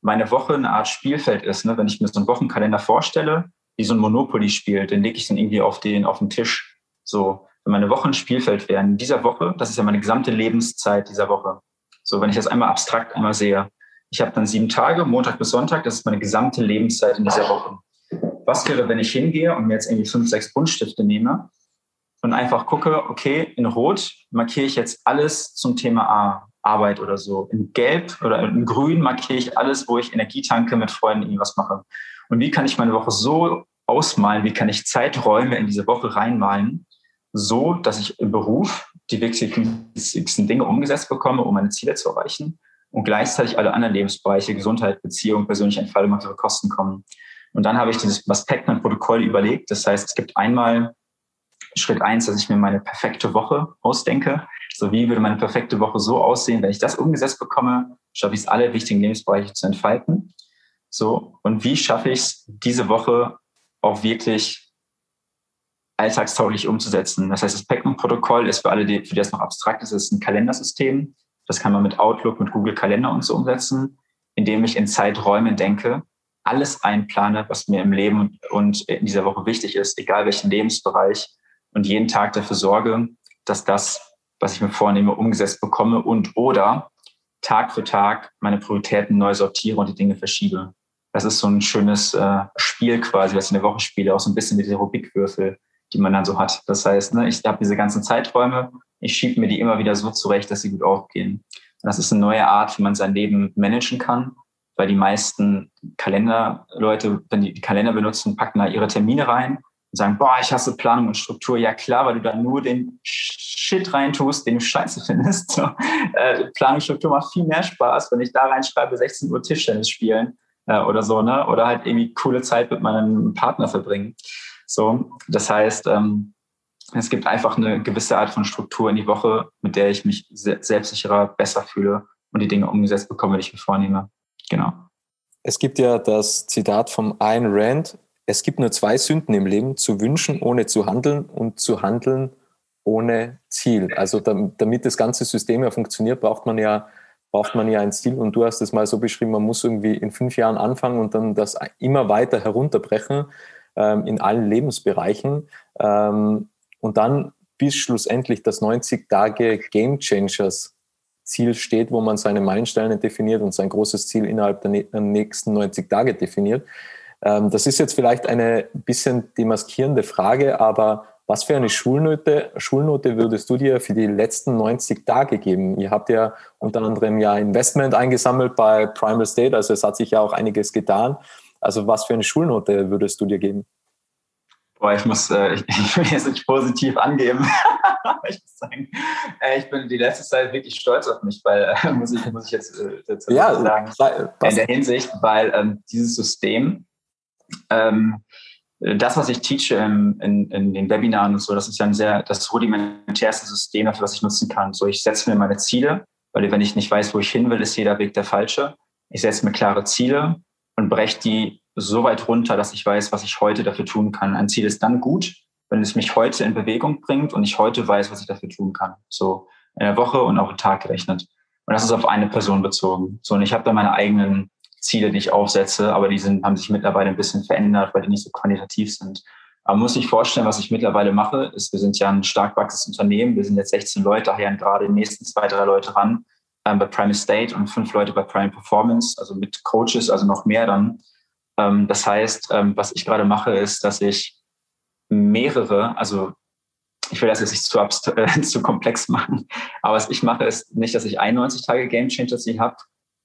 meine Woche eine Art Spielfeld ist, ne? wenn ich mir so einen Wochenkalender vorstelle, wie so ein Monopoly spielt, den lege ich dann irgendwie auf den, auf den Tisch. So, wenn meine Woche ein Spielfeld wäre, in dieser Woche, das ist ja meine gesamte Lebenszeit dieser Woche. So, wenn ich das einmal abstrakt einmal sehe. Ich habe dann sieben Tage, Montag bis Sonntag, das ist meine gesamte Lebenszeit in dieser Woche. Was wäre, wenn ich hingehe und mir jetzt irgendwie fünf, sechs Buntstifte nehme und einfach gucke, okay, in Rot markiere ich jetzt alles zum Thema Arbeit oder so. In Gelb oder in Grün markiere ich alles, wo ich Energie tanke, mit Freunden irgendwas mache. Und wie kann ich meine Woche so ausmalen, wie kann ich Zeiträume in diese Woche reinmalen, so dass ich im Beruf die wichtigsten Dinge umgesetzt bekomme, um meine Ziele zu erreichen und gleichzeitig alle anderen Lebensbereiche, Gesundheit, Beziehung, persönliche Entfaltung ihre Kosten kommen. Und dann habe ich dieses was Pac-Man-Protokoll überlegt. Das heißt, es gibt einmal Schritt eins, dass ich mir meine perfekte Woche ausdenke. So wie würde meine perfekte Woche so aussehen, wenn ich das umgesetzt bekomme, schaffe ich es, alle wichtigen Lebensbereiche zu entfalten. So, und wie schaffe ich es, diese Woche auch wirklich alltagstauglich umzusetzen? Das heißt, das Pac-Man-Protokoll ist für alle, die, für die das noch abstrakt ist, ist ein Kalendersystem. Das kann man mit Outlook, mit Google Kalender und so umsetzen, indem ich in Zeiträumen denke, alles einplane, was mir im Leben und in dieser Woche wichtig ist, egal welchen Lebensbereich, und jeden Tag dafür sorge, dass das, was ich mir vornehme, umgesetzt bekomme und oder Tag für Tag meine Prioritäten neu sortiere und die Dinge verschiebe. Das ist so ein schönes äh, Spiel quasi, was ich in der Woche spiele, auch so ein bisschen wie die Rubikwürfel, die man dann so hat. Das heißt, ne, ich habe diese ganzen Zeiträume, ich schiebe mir die immer wieder so zurecht, dass sie gut aufgehen. Und das ist eine neue Art, wie man sein Leben managen kann, weil die meisten Kalenderleute, wenn die Kalender benutzen, packen da ihre Termine rein und sagen, boah, ich hasse Planung und Struktur. Ja klar, weil du da nur den Shit reintust, den du scheiße findest. So, äh, Planung und Struktur macht viel mehr Spaß, wenn ich da reinschreibe, 16 Uhr Tischtennis spielen äh, oder so, ne? Oder halt irgendwie coole Zeit mit meinem Partner verbringen. So, das heißt, ähm, es gibt einfach eine gewisse Art von Struktur in die Woche, mit der ich mich selbstsicherer, besser fühle und die Dinge umgesetzt bekomme, die ich mir vornehme. Genau. Es gibt ja das Zitat vom Ayn Rand, es gibt nur zwei Sünden im Leben, zu wünschen, ohne zu handeln und zu handeln ohne Ziel. Also damit das ganze System ja funktioniert, braucht man ja, braucht man ja ein Ziel. Und du hast es mal so beschrieben, man muss irgendwie in fünf Jahren anfangen und dann das immer weiter herunterbrechen ähm, in allen Lebensbereichen. Ähm, und dann bis schlussendlich das 90 Tage Game Changers Ziel steht, wo man seine Meilensteine definiert und sein großes Ziel innerhalb der nächsten 90 Tage definiert. Ähm, das ist jetzt vielleicht eine bisschen demaskierende Frage, aber was für eine Schulnote, Schulnote würdest du dir für die letzten 90 Tage geben? Ihr habt ja unter anderem ja Investment eingesammelt bei Primal State, also es hat sich ja auch einiges getan. Also was für eine Schulnote würdest du dir geben? Boah, ich muss, äh, ich, ich, will jetzt nicht positiv angeben. ich muss sagen, äh, ich bin die letzte Zeit wirklich stolz auf mich, weil, äh, muss, ich, muss ich jetzt äh, dazu ja, sagen, in der Hinsicht, weil ähm, dieses System, ähm, das, was ich teache in, in, in, den Webinaren und so, das ist ja ein sehr, das rudimentärste System dafür, was ich nutzen kann. So, ich setze mir meine Ziele, weil wenn ich nicht weiß, wo ich hin will, ist jeder Weg der falsche. Ich setze mir klare Ziele und breche die so weit runter, dass ich weiß, was ich heute dafür tun kann. Ein Ziel ist dann gut, wenn es mich heute in Bewegung bringt und ich heute weiß, was ich dafür tun kann. So in der Woche und auch im Tag gerechnet. Und das ist auf eine Person bezogen. So, und ich habe da meine eigenen Ziele, die ich aufsetze, aber die sind, haben sich mittlerweile ein bisschen verändert, weil die nicht so quantitativ sind. Aber man muss sich vorstellen, was ich mittlerweile mache, ist, wir sind ja ein stark wachsendes Unternehmen. Wir sind jetzt 16 Leute, daher gerade die nächsten zwei, drei Leute ran ähm, bei Prime Estate und fünf Leute bei Prime Performance, also mit Coaches, also noch mehr dann. Ähm, das heißt, ähm, was ich gerade mache, ist, dass ich mehrere, also ich will das jetzt nicht zu, äh, zu komplex machen, aber was ich mache, ist nicht, dass ich 91 Tage Game Changers habe,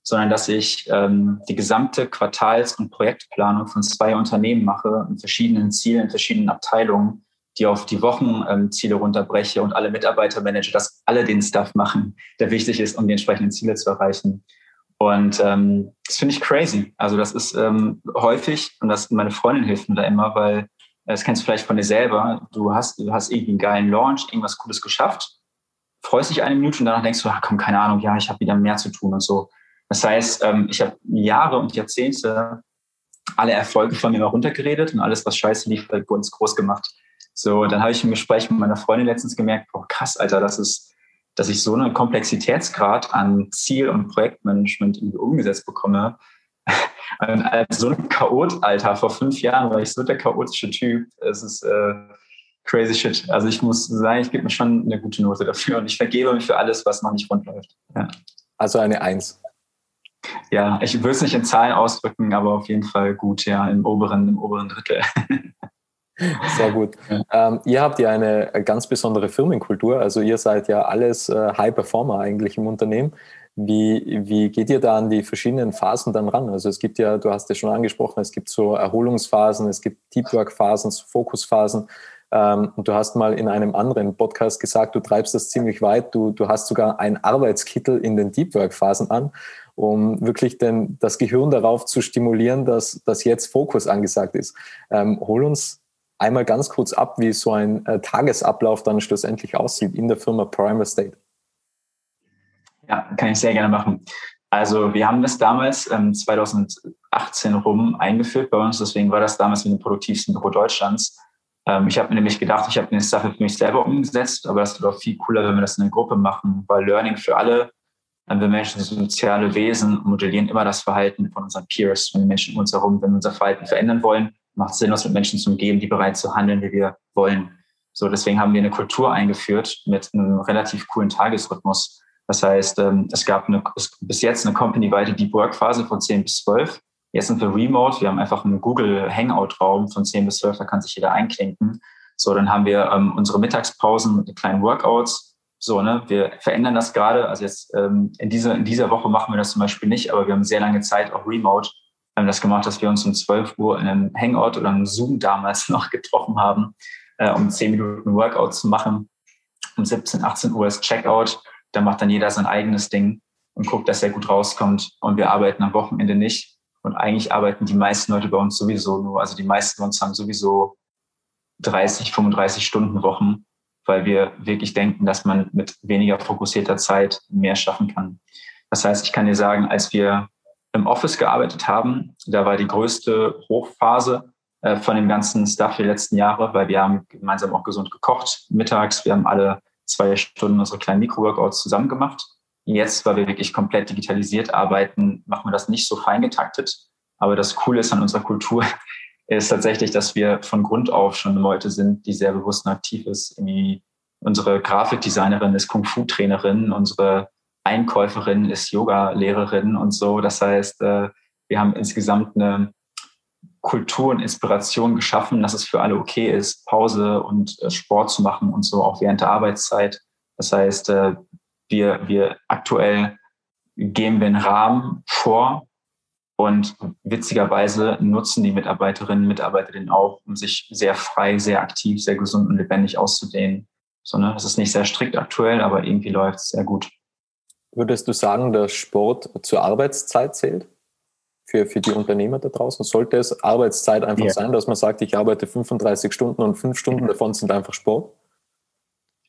sondern dass ich ähm, die gesamte Quartals- und Projektplanung von zwei Unternehmen mache, in verschiedenen Zielen, in verschiedenen Abteilungen, die auf die Wochenziele ähm, runterbreche und alle Mitarbeiter manage, dass alle den Stuff machen, der wichtig ist, um die entsprechenden Ziele zu erreichen. Und ähm, das finde ich crazy. Also das ist ähm, häufig, und das meine Freundin hilft mir da immer, weil äh, das kennst du vielleicht von dir selber, du hast, du hast irgendwie einen geilen Launch, irgendwas Cooles geschafft, freust dich eine Minute und danach denkst du, ach komm, keine Ahnung, ja, ich habe wieder mehr zu tun und so. Das heißt, ähm, ich habe Jahre und Jahrzehnte alle Erfolge von mir mal runtergeredet und alles, was scheiße lief, bei uns groß gemacht. So, dann habe ich im Gespräch mit meiner Freundin letztens gemerkt, boah, krass, Alter, das ist dass ich so einen Komplexitätsgrad an Ziel- und Projektmanagement irgendwie umgesetzt bekomme. Als so ein Chaot, Alter, vor fünf Jahren war ich so der chaotische Typ. Es ist äh, crazy shit. Also ich muss sagen, ich gebe mir schon eine gute Note dafür und ich vergebe mich für alles, was noch nicht rund läuft. Ja. Also eine Eins. Ja, ich würde es nicht in Zahlen ausdrücken, aber auf jeden Fall gut, ja, im oberen, im oberen Drittel. Sehr gut. Ja. Ähm, ihr habt ja eine ganz besondere Firmenkultur. Also ihr seid ja alles äh, High Performer eigentlich im Unternehmen. Wie, wie geht ihr da an die verschiedenen Phasen dann ran? Also es gibt ja, du hast es schon angesprochen, es gibt so Erholungsphasen, es gibt Deep Work Phasen, Fokusphasen. Ähm, und du hast mal in einem anderen Podcast gesagt, du treibst das ziemlich weit. Du, du hast sogar ein Arbeitskittel in den Deep Work Phasen an, um wirklich den, das Gehirn darauf zu stimulieren, dass, dass jetzt Fokus angesagt ist. Ähm, hol uns einmal ganz kurz ab, wie so ein äh, Tagesablauf dann schlussendlich aussieht in der Firma Primal State. Ja, kann ich sehr gerne machen. Also wir haben das damals ähm, 2018 rum eingeführt bei uns, deswegen war das damals mit dem produktivsten Büro Deutschlands. Ähm, ich habe mir nämlich gedacht, ich habe eine Sache für mich selber umgesetzt, aber das wird auch viel cooler, wenn wir das in einer Gruppe machen, weil Learning für alle, wir Menschen sind soziale Wesen und modellieren immer das Verhalten von unseren Peers, von den Menschen um uns herum. Wenn wir unser Verhalten verändern wollen, macht Sinn, was mit Menschen zu umgeben, die bereit zu handeln, wie wir wollen. So, deswegen haben wir eine Kultur eingeführt mit einem relativ coolen Tagesrhythmus. Das heißt, ähm, es gab eine, bis jetzt eine company-weite Deep Work-Phase von 10 bis 12. Jetzt sind wir remote. Wir haben einfach einen Google Hangout-Raum von 10 bis 12. Da kann sich jeder einklinken. So, dann haben wir ähm, unsere Mittagspausen mit kleinen Workouts. So, ne, wir verändern das gerade. Also jetzt ähm, in dieser, in dieser Woche machen wir das zum Beispiel nicht, aber wir haben sehr lange Zeit auch remote haben das gemacht, dass wir uns um 12 Uhr in einem Hangout oder einem Zoom damals noch getroffen haben, äh, um 10 Minuten Workout zu machen. Um 17, 18 Uhr ist Checkout. Da macht dann jeder sein eigenes Ding und guckt, dass er gut rauskommt. Und wir arbeiten am Wochenende nicht. Und eigentlich arbeiten die meisten Leute bei uns sowieso nur. Also die meisten von uns haben sowieso 30, 35 Stunden Wochen. Weil wir wirklich denken, dass man mit weniger fokussierter Zeit mehr schaffen kann. Das heißt, ich kann dir sagen, als wir im Office gearbeitet haben, da war die größte Hochphase äh, von dem ganzen Stuff die letzten Jahre, weil wir haben gemeinsam auch gesund gekocht mittags. Wir haben alle zwei Stunden unsere kleinen Mikro-Workouts zusammen gemacht. Jetzt, weil wir wirklich komplett digitalisiert arbeiten, machen wir das nicht so fein getaktet. Aber das Coole ist an unserer Kultur, ist tatsächlich, dass wir von Grund auf schon Leute sind, die sehr bewusst und aktiv ist. Irgendwie unsere Grafikdesignerin ist Kung-Fu-Trainerin, unsere Einkäuferin ist Yoga-Lehrerin und so. Das heißt, äh, wir haben insgesamt eine Kultur und Inspiration geschaffen, dass es für alle okay ist, Pause und äh, Sport zu machen und so auch während der Arbeitszeit. Das heißt, äh, wir, wir aktuell geben wir einen Rahmen vor, und witzigerweise nutzen die Mitarbeiterinnen und Mitarbeiter den auch, um sich sehr frei, sehr aktiv, sehr gesund und lebendig auszudehnen. So, ne? Das ist nicht sehr strikt aktuell, aber irgendwie läuft es sehr gut. Würdest du sagen, dass Sport zur Arbeitszeit zählt? Für, für die Unternehmer da draußen? Sollte es Arbeitszeit einfach ja. sein, dass man sagt, ich arbeite 35 Stunden und fünf Stunden davon sind einfach Sport?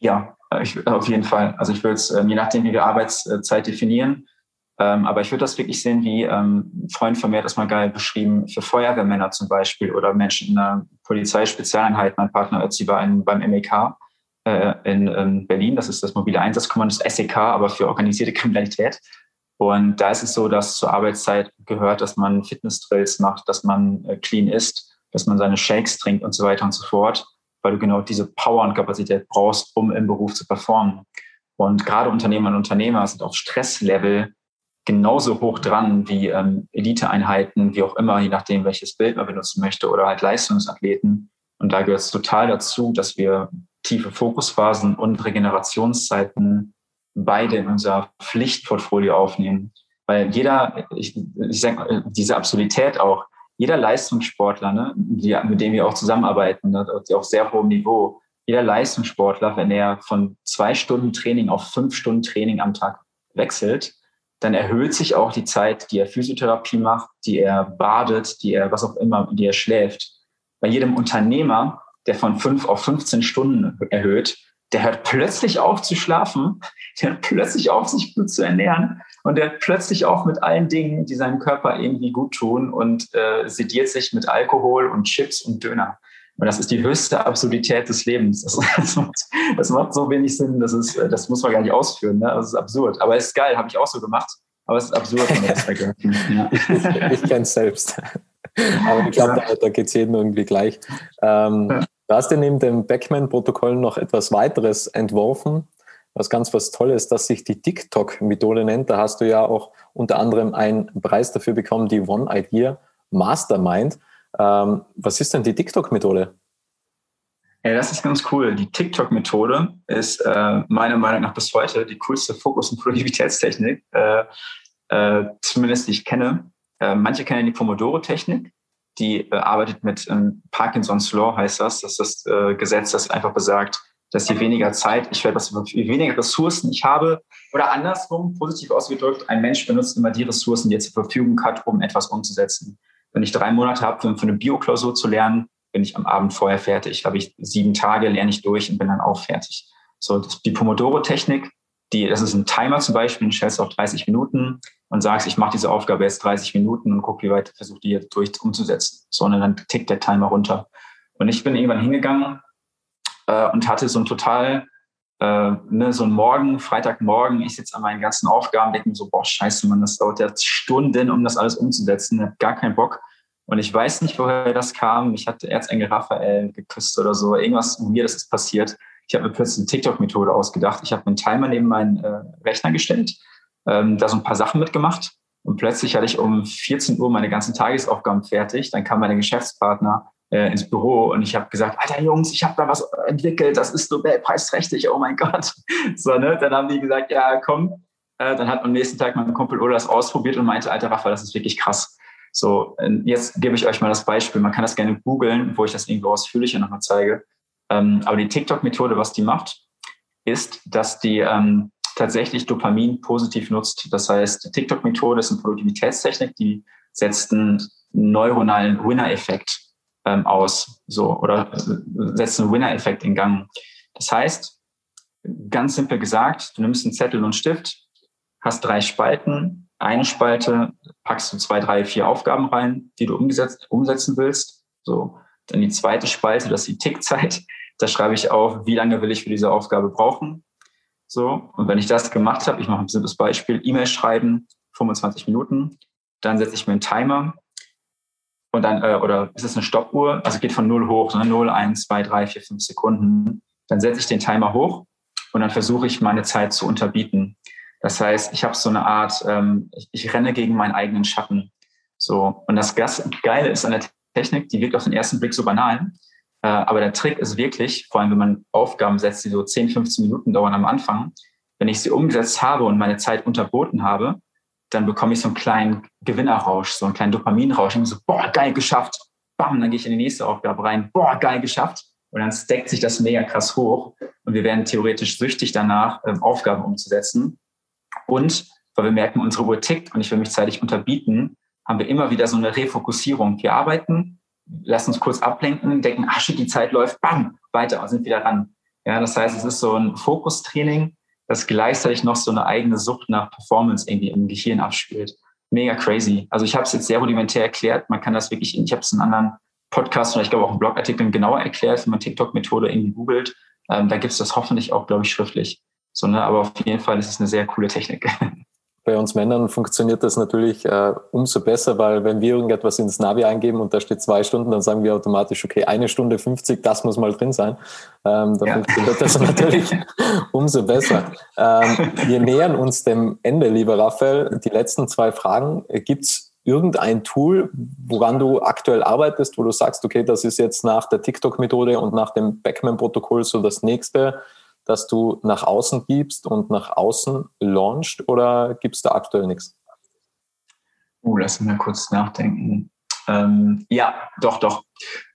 Ja, ich, auf jeden Fall. Also ich würde es, ähm, je nachdem, wie wir Arbeitszeit definieren, ähm, aber ich würde das wirklich sehen, wie ähm, ein Freund von mir hat das mal geil beschrieben, für Feuerwehrmänner zum Beispiel oder Menschen in der Polizeispezialeinheit. Mein Partner Ötzi war in, beim MEK äh, in, in Berlin, das ist das mobile Einsatzkommando, das SEK, aber für organisierte Kriminalität. Und da ist es so, dass zur Arbeitszeit gehört, dass man Fitness-Drills macht, dass man äh, clean isst, dass man seine Shakes trinkt und so weiter und so fort, weil du genau diese Power und Kapazität brauchst, um im Beruf zu performen. Und gerade Unternehmer und Unternehmer sind auf Stresslevel genauso hoch dran wie ähm, Eliteeinheiten, wie auch immer, je nachdem, welches Bild man benutzen möchte, oder halt Leistungsathleten. Und da gehört es total dazu, dass wir tiefe Fokusphasen und Regenerationszeiten beide in unser Pflichtportfolio aufnehmen. Weil jeder, ich, ich sage, diese Absurdität auch, jeder Leistungssportler, ne, die, mit dem wir auch zusammenarbeiten, ne, auf sehr hohem Niveau, jeder Leistungssportler, wenn er von zwei Stunden Training auf fünf Stunden Training am Tag wechselt, dann erhöht sich auch die Zeit, die er Physiotherapie macht, die er badet, die er was auch immer, die er schläft. Bei jedem Unternehmer, der von fünf auf 15 Stunden erhöht, der hört plötzlich auf zu schlafen, der hört plötzlich auf, sich gut zu ernähren und der hört plötzlich auf mit allen Dingen, die seinem Körper irgendwie gut tun und äh, sediert sich mit Alkohol und Chips und Döner. Und das ist die höchste Absurdität des Lebens. Das, das, macht, das macht, so wenig Sinn, das, ist, das muss man gar nicht ausführen. Ne? Das ist absurd. Aber es ist geil, habe ich auch so gemacht. Aber es ist absurd, wenn man das vergleicht. Ja. Ich, ich kenne es selbst. Aber ich glaube, ja. da, da geht es jedem irgendwie gleich. Ähm, ja. Du hast ja neben dem Beckman-Protokoll noch etwas weiteres entworfen, was ganz was Tolles, das sich die TikTok-Methode nennt. Da hast du ja auch unter anderem einen Preis dafür bekommen, die One Idea Mastermind. Ähm, was ist denn die TikTok-Methode? Ja, das ist ganz cool. Die TikTok-Methode ist äh, meiner Meinung nach bis heute die coolste Fokus- und Produktivitätstechnik, äh, äh, zumindest die ich kenne. Äh, manche kennen die Pomodoro-Technik, die äh, arbeitet mit ähm, Parkinson's Law, heißt das. Das ist das äh, Gesetz, das einfach besagt, dass je weniger Zeit ich werde, je weniger Ressourcen ich habe, oder andersrum, positiv ausgedrückt, ein Mensch benutzt immer die Ressourcen, die er zur Verfügung hat, um etwas umzusetzen. Wenn ich drei Monate habe, für, eine Bioklausur zu lernen, bin ich am Abend vorher fertig. Habe ich sieben Tage, lerne ich durch und bin dann auch fertig. So, die Pomodoro-Technik, die, das ist ein Timer zum Beispiel, du stellst auf 30 Minuten und sagst, ich mache diese Aufgabe jetzt 30 Minuten und gucke, wie weit versuche die jetzt durch umzusetzen. So, und dann tickt der Timer runter. Und ich bin irgendwann hingegangen äh, und hatte so ein total äh, ne, so ein Morgen, Freitagmorgen, ich sitze an meinen ganzen Aufgaben, denke mir so, boah, scheiße, man, das dauert ja Stunden, um das alles umzusetzen, habe gar keinen Bock. Und ich weiß nicht, woher das kam. Ich hatte Erzengel Raphael geküsst oder so. Irgendwas mir das ist passiert. Ich habe mir plötzlich eine TikTok-Methode ausgedacht. Ich habe einen Timer neben meinen äh, Rechner gestellt, ähm, da so ein paar Sachen mitgemacht. Und plötzlich hatte ich um 14 Uhr meine ganzen Tagesaufgaben fertig. Dann kam mein Geschäftspartner äh, ins Büro und ich habe gesagt, Alter Jungs, ich habe da was entwickelt, das ist Nobelpreisträchtig, oh mein Gott. So, ne? Dann haben die gesagt, ja, komm. Äh, dann hat am nächsten Tag mein Kumpel Ola das ausprobiert und meinte, Alter Rafa, das ist wirklich krass. So, jetzt gebe ich euch mal das Beispiel. Man kann das gerne googeln, wo ich das irgendwo ausführlicher nochmal zeige. Ähm, aber die TikTok-Methode, was die macht, ist, dass die ähm, tatsächlich Dopamin positiv nutzt. Das heißt, die TikTok-Methode ist eine Produktivitätstechnik, die setzt einen neuronalen Winner-Effekt ähm, aus, so oder setzt einen Winner-Effekt in Gang. Das heißt, ganz simpel gesagt, du nimmst einen Zettel und Stift, hast drei Spalten. Eine Spalte packst du zwei, drei, vier Aufgaben rein, die du umgesetzt, umsetzen willst. So. Dann die zweite Spalte, das ist die Tickzeit. Da schreibe ich auf, wie lange will ich für diese Aufgabe brauchen. So. Und wenn ich das gemacht habe, ich mache ein simples Beispiel, E-Mail schreiben, 25 Minuten. Dann setze ich mir einen Timer. Und dann, äh, oder ist es eine Stoppuhr? Also geht von 0 hoch, ne? 0, 1, 2, 3, 4, 5 Sekunden. Dann setze ich den Timer hoch und dann versuche ich meine Zeit zu unterbieten. Das heißt, ich habe so eine Art, ähm, ich, ich, renne gegen meinen eigenen Schatten. So und das Geile ist an der Technik, die wirkt auf den ersten Blick so banal, äh, aber der Trick ist wirklich, vor allem wenn man Aufgaben setzt, die so 10, 15 Minuten dauern am Anfang, wenn ich sie umgesetzt habe und meine Zeit unterboten habe, dann bekomme ich so einen kleinen Gewinnerrausch, so einen kleinen Dopaminrausch. Und so, boah, geil geschafft. Bam, dann gehe ich in die nächste Aufgabe rein. Boah, geil geschafft. Und dann stackt sich das mega krass hoch. Und wir werden theoretisch süchtig danach, ähm, Aufgaben umzusetzen. Und weil wir merken, unsere Uhr tickt und ich will mich zeitlich unterbieten, haben wir immer wieder so eine Refokussierung. Wir arbeiten, lassen uns kurz ablenken, denken, ah shit, die Zeit läuft, bam, weiter und sind wieder ran. Ja, das heißt, es ist so ein Fokustraining, das gleichzeitig noch so eine eigene Sucht nach Performance irgendwie im Gehirn abspielt. Mega crazy. Also ich habe es jetzt sehr rudimentär erklärt. Man kann das wirklich, ich habe es in anderen Podcasts oder ich glaube auch in Blogartikeln genauer erklärt, wenn man TikTok-Methode irgendwie googelt. Ähm, da gibt es das hoffentlich auch, glaube ich, schriftlich. So, ne? Aber auf jeden Fall ist es eine sehr coole Technik. Bei uns Männern funktioniert das natürlich äh, umso besser, weil wenn wir irgendetwas ins Navi eingeben und da steht zwei Stunden, dann sagen wir automatisch, okay, eine Stunde 50, das muss mal drin sein. Ähm, dann ja. funktioniert das natürlich umso besser. Ähm, wir nähern uns dem Ende, lieber Raphael. Die letzten zwei Fragen. Gibt es irgendein Tool, woran du aktuell arbeitest, wo du sagst, okay, das ist jetzt nach der TikTok-Methode und nach dem Backman-Protokoll so das nächste, das du nach außen gibst und nach außen launcht oder gibt es da aktuell nichts? Uh, lass mich mal kurz nachdenken. Ähm, ja, doch, doch.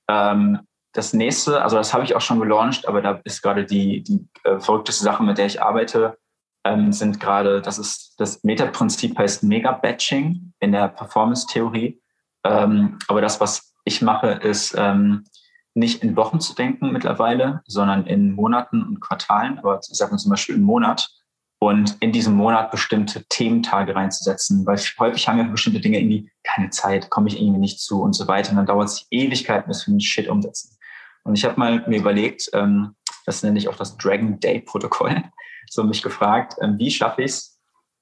Ähm, das nächste, also das habe ich auch schon gelauncht, aber da ist gerade die, die äh, verrückteste Sache, mit der ich arbeite, ähm, sind gerade, das ist das Meta-Prinzip heißt Mega-Batching in der Performance-Theorie. Ähm, aber das, was ich mache, ist ähm, nicht in Wochen zu denken mittlerweile, sondern in Monaten und Quartalen, aber ich sage zum Beispiel im Monat und in diesem Monat bestimmte Thementage reinzusetzen, weil häufig haben wir bestimmte Dinge irgendwie keine Zeit, komme ich irgendwie nicht zu und so weiter und dann dauert es Ewigkeiten, bis wir den Shit umsetzen. Und ich habe mal mir überlegt, ähm, das nenne ich auch das Dragon Day Protokoll, so mich gefragt, ähm, wie schaffe ich es,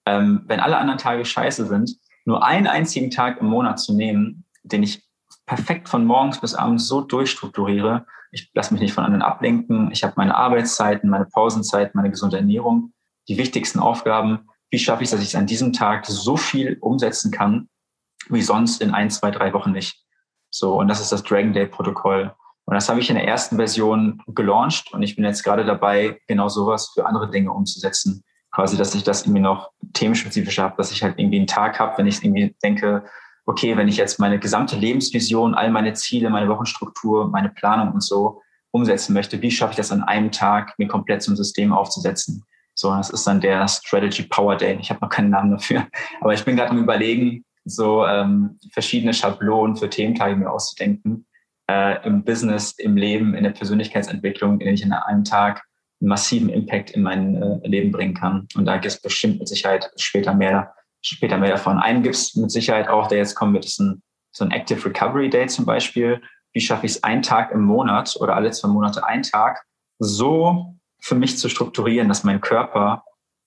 ähm, wenn alle anderen Tage scheiße sind, nur einen einzigen Tag im Monat zu nehmen, den ich perfekt von morgens bis abends so durchstrukturiere. Ich lasse mich nicht von anderen ablenken. Ich habe meine Arbeitszeiten, meine Pausenzeiten, meine gesunde Ernährung, die wichtigsten Aufgaben. Wie schaffe ich es, dass ich an diesem Tag so viel umsetzen kann, wie sonst in ein, zwei, drei Wochen nicht? So, und das ist das Dragon Day Protokoll. Und das habe ich in der ersten Version gelauncht und ich bin jetzt gerade dabei, genau sowas für andere Dinge umzusetzen. Quasi, dass ich das irgendwie noch themenspezifisch habe, dass ich halt irgendwie einen Tag habe, wenn ich irgendwie denke, okay, wenn ich jetzt meine gesamte Lebensvision, all meine Ziele, meine Wochenstruktur, meine Planung und so umsetzen möchte, wie schaffe ich das an einem Tag, mir komplett ein System aufzusetzen? So, das ist dann der Strategy Power Day. Ich habe noch keinen Namen dafür, aber ich bin gerade am Überlegen, so ähm, verschiedene Schablonen für Thementage mir auszudenken. Äh, Im Business, im Leben, in der Persönlichkeitsentwicklung, in denen ich in einem Tag einen massiven Impact in mein äh, Leben bringen kann. Und da gibt es bestimmt mit Sicherheit später mehr später mehr davon. Einen gibt es mit Sicherheit auch, der jetzt kommen wird, ist ein, so ein Active Recovery Day zum Beispiel. Wie schaffe ich es, einen Tag im Monat oder alle zwei Monate einen Tag so für mich zu strukturieren, dass mein Körper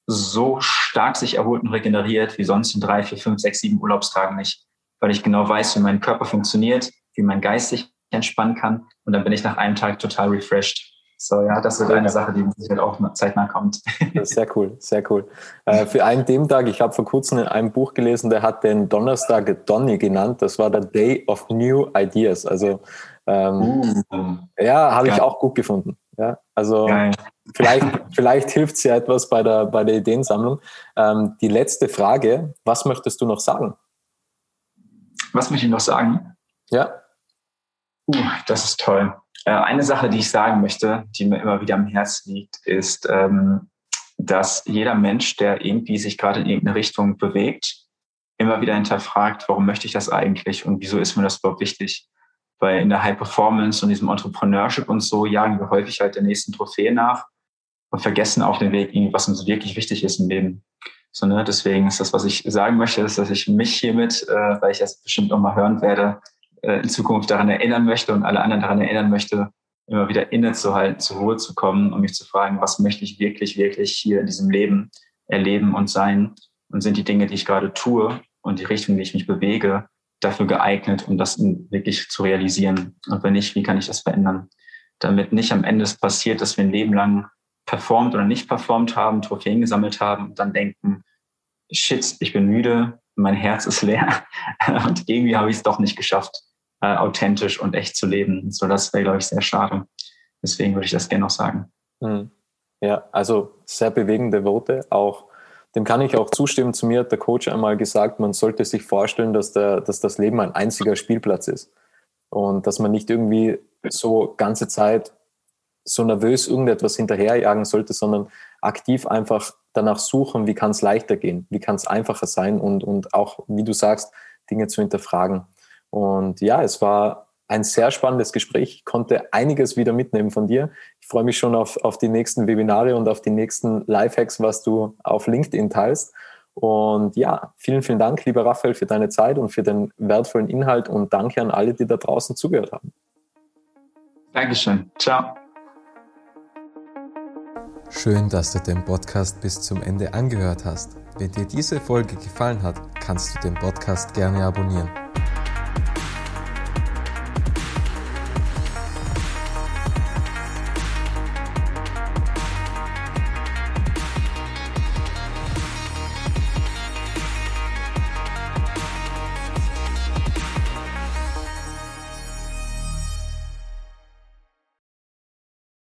so stark sich erholt und regeneriert wie sonst in drei, vier, fünf, sechs, sieben Urlaubstagen nicht. Weil ich genau weiß, wie mein Körper funktioniert, wie mein Geist sich entspannen kann. Und dann bin ich nach einem Tag total refreshed. So, ja, das ist eine Sache, die sicher auch zeitnah kommt. sehr cool, sehr cool. Äh, für einen Thementag, ich habe vor kurzem in einem Buch gelesen, der hat den Donnerstag Donny genannt. Das war der Day of New Ideas. Also, ähm, uh, ja, habe ich auch gut gefunden. Ja, also geil. vielleicht, vielleicht hilft es ja etwas bei der, bei der Ideensammlung. Ähm, die letzte Frage, was möchtest du noch sagen? Was möchte ich noch sagen? Ja. Uh, das ist toll. Äh, eine Sache, die ich sagen möchte, die mir immer wieder am Herzen liegt, ist, ähm, dass jeder Mensch, der irgendwie sich gerade in irgendeine Richtung bewegt, immer wieder hinterfragt, warum möchte ich das eigentlich und wieso ist mir das überhaupt wichtig? weil in der High Performance und diesem Entrepreneurship und so jagen wir häufig halt der nächsten Trophäe nach und vergessen auf dem Weg was uns wirklich wichtig ist im Leben. So, ne? Deswegen ist das, was ich sagen möchte, ist, dass ich mich hiermit, äh, weil ich das bestimmt noch mal hören werde, äh, in Zukunft daran erinnern möchte und alle anderen daran erinnern möchte, immer wieder innezuhalten, zur Ruhe zu kommen und mich zu fragen, was möchte ich wirklich, wirklich hier in diesem Leben erleben und sein? Und sind die Dinge, die ich gerade tue und die Richtung, die ich mich bewege, dafür geeignet, um das wirklich zu realisieren? Und wenn nicht, wie kann ich das verändern? Damit nicht am Ende es passiert, dass wir ein Leben lang performt oder nicht performt haben, Trophäen gesammelt haben und dann denken, shit, ich bin müde, mein Herz ist leer und irgendwie habe ich es doch nicht geschafft, äh, authentisch und echt zu leben. So, das wäre, glaube ich, sehr schade. Deswegen würde ich das gerne noch sagen. Hm. Ja, also sehr bewegende Worte. Auch dem kann ich auch zustimmen. Zu mir hat der Coach einmal gesagt, man sollte sich vorstellen, dass, der, dass das Leben ein einziger Spielplatz ist und dass man nicht irgendwie so ganze Zeit so nervös irgendetwas hinterherjagen sollte, sondern aktiv einfach danach suchen, wie kann es leichter gehen, wie kann es einfacher sein und, und auch, wie du sagst, Dinge zu hinterfragen. Und ja, es war ein sehr spannendes Gespräch. Ich konnte einiges wieder mitnehmen von dir. Ich freue mich schon auf, auf die nächsten Webinare und auf die nächsten Lifehacks, was du auf LinkedIn teilst. Und ja, vielen, vielen Dank, lieber Raphael, für deine Zeit und für den wertvollen Inhalt und danke an alle, die da draußen zugehört haben. Dankeschön. Ciao. Schön, dass du den Podcast bis zum Ende angehört hast. Wenn dir diese Folge gefallen hat, kannst du den Podcast gerne abonnieren.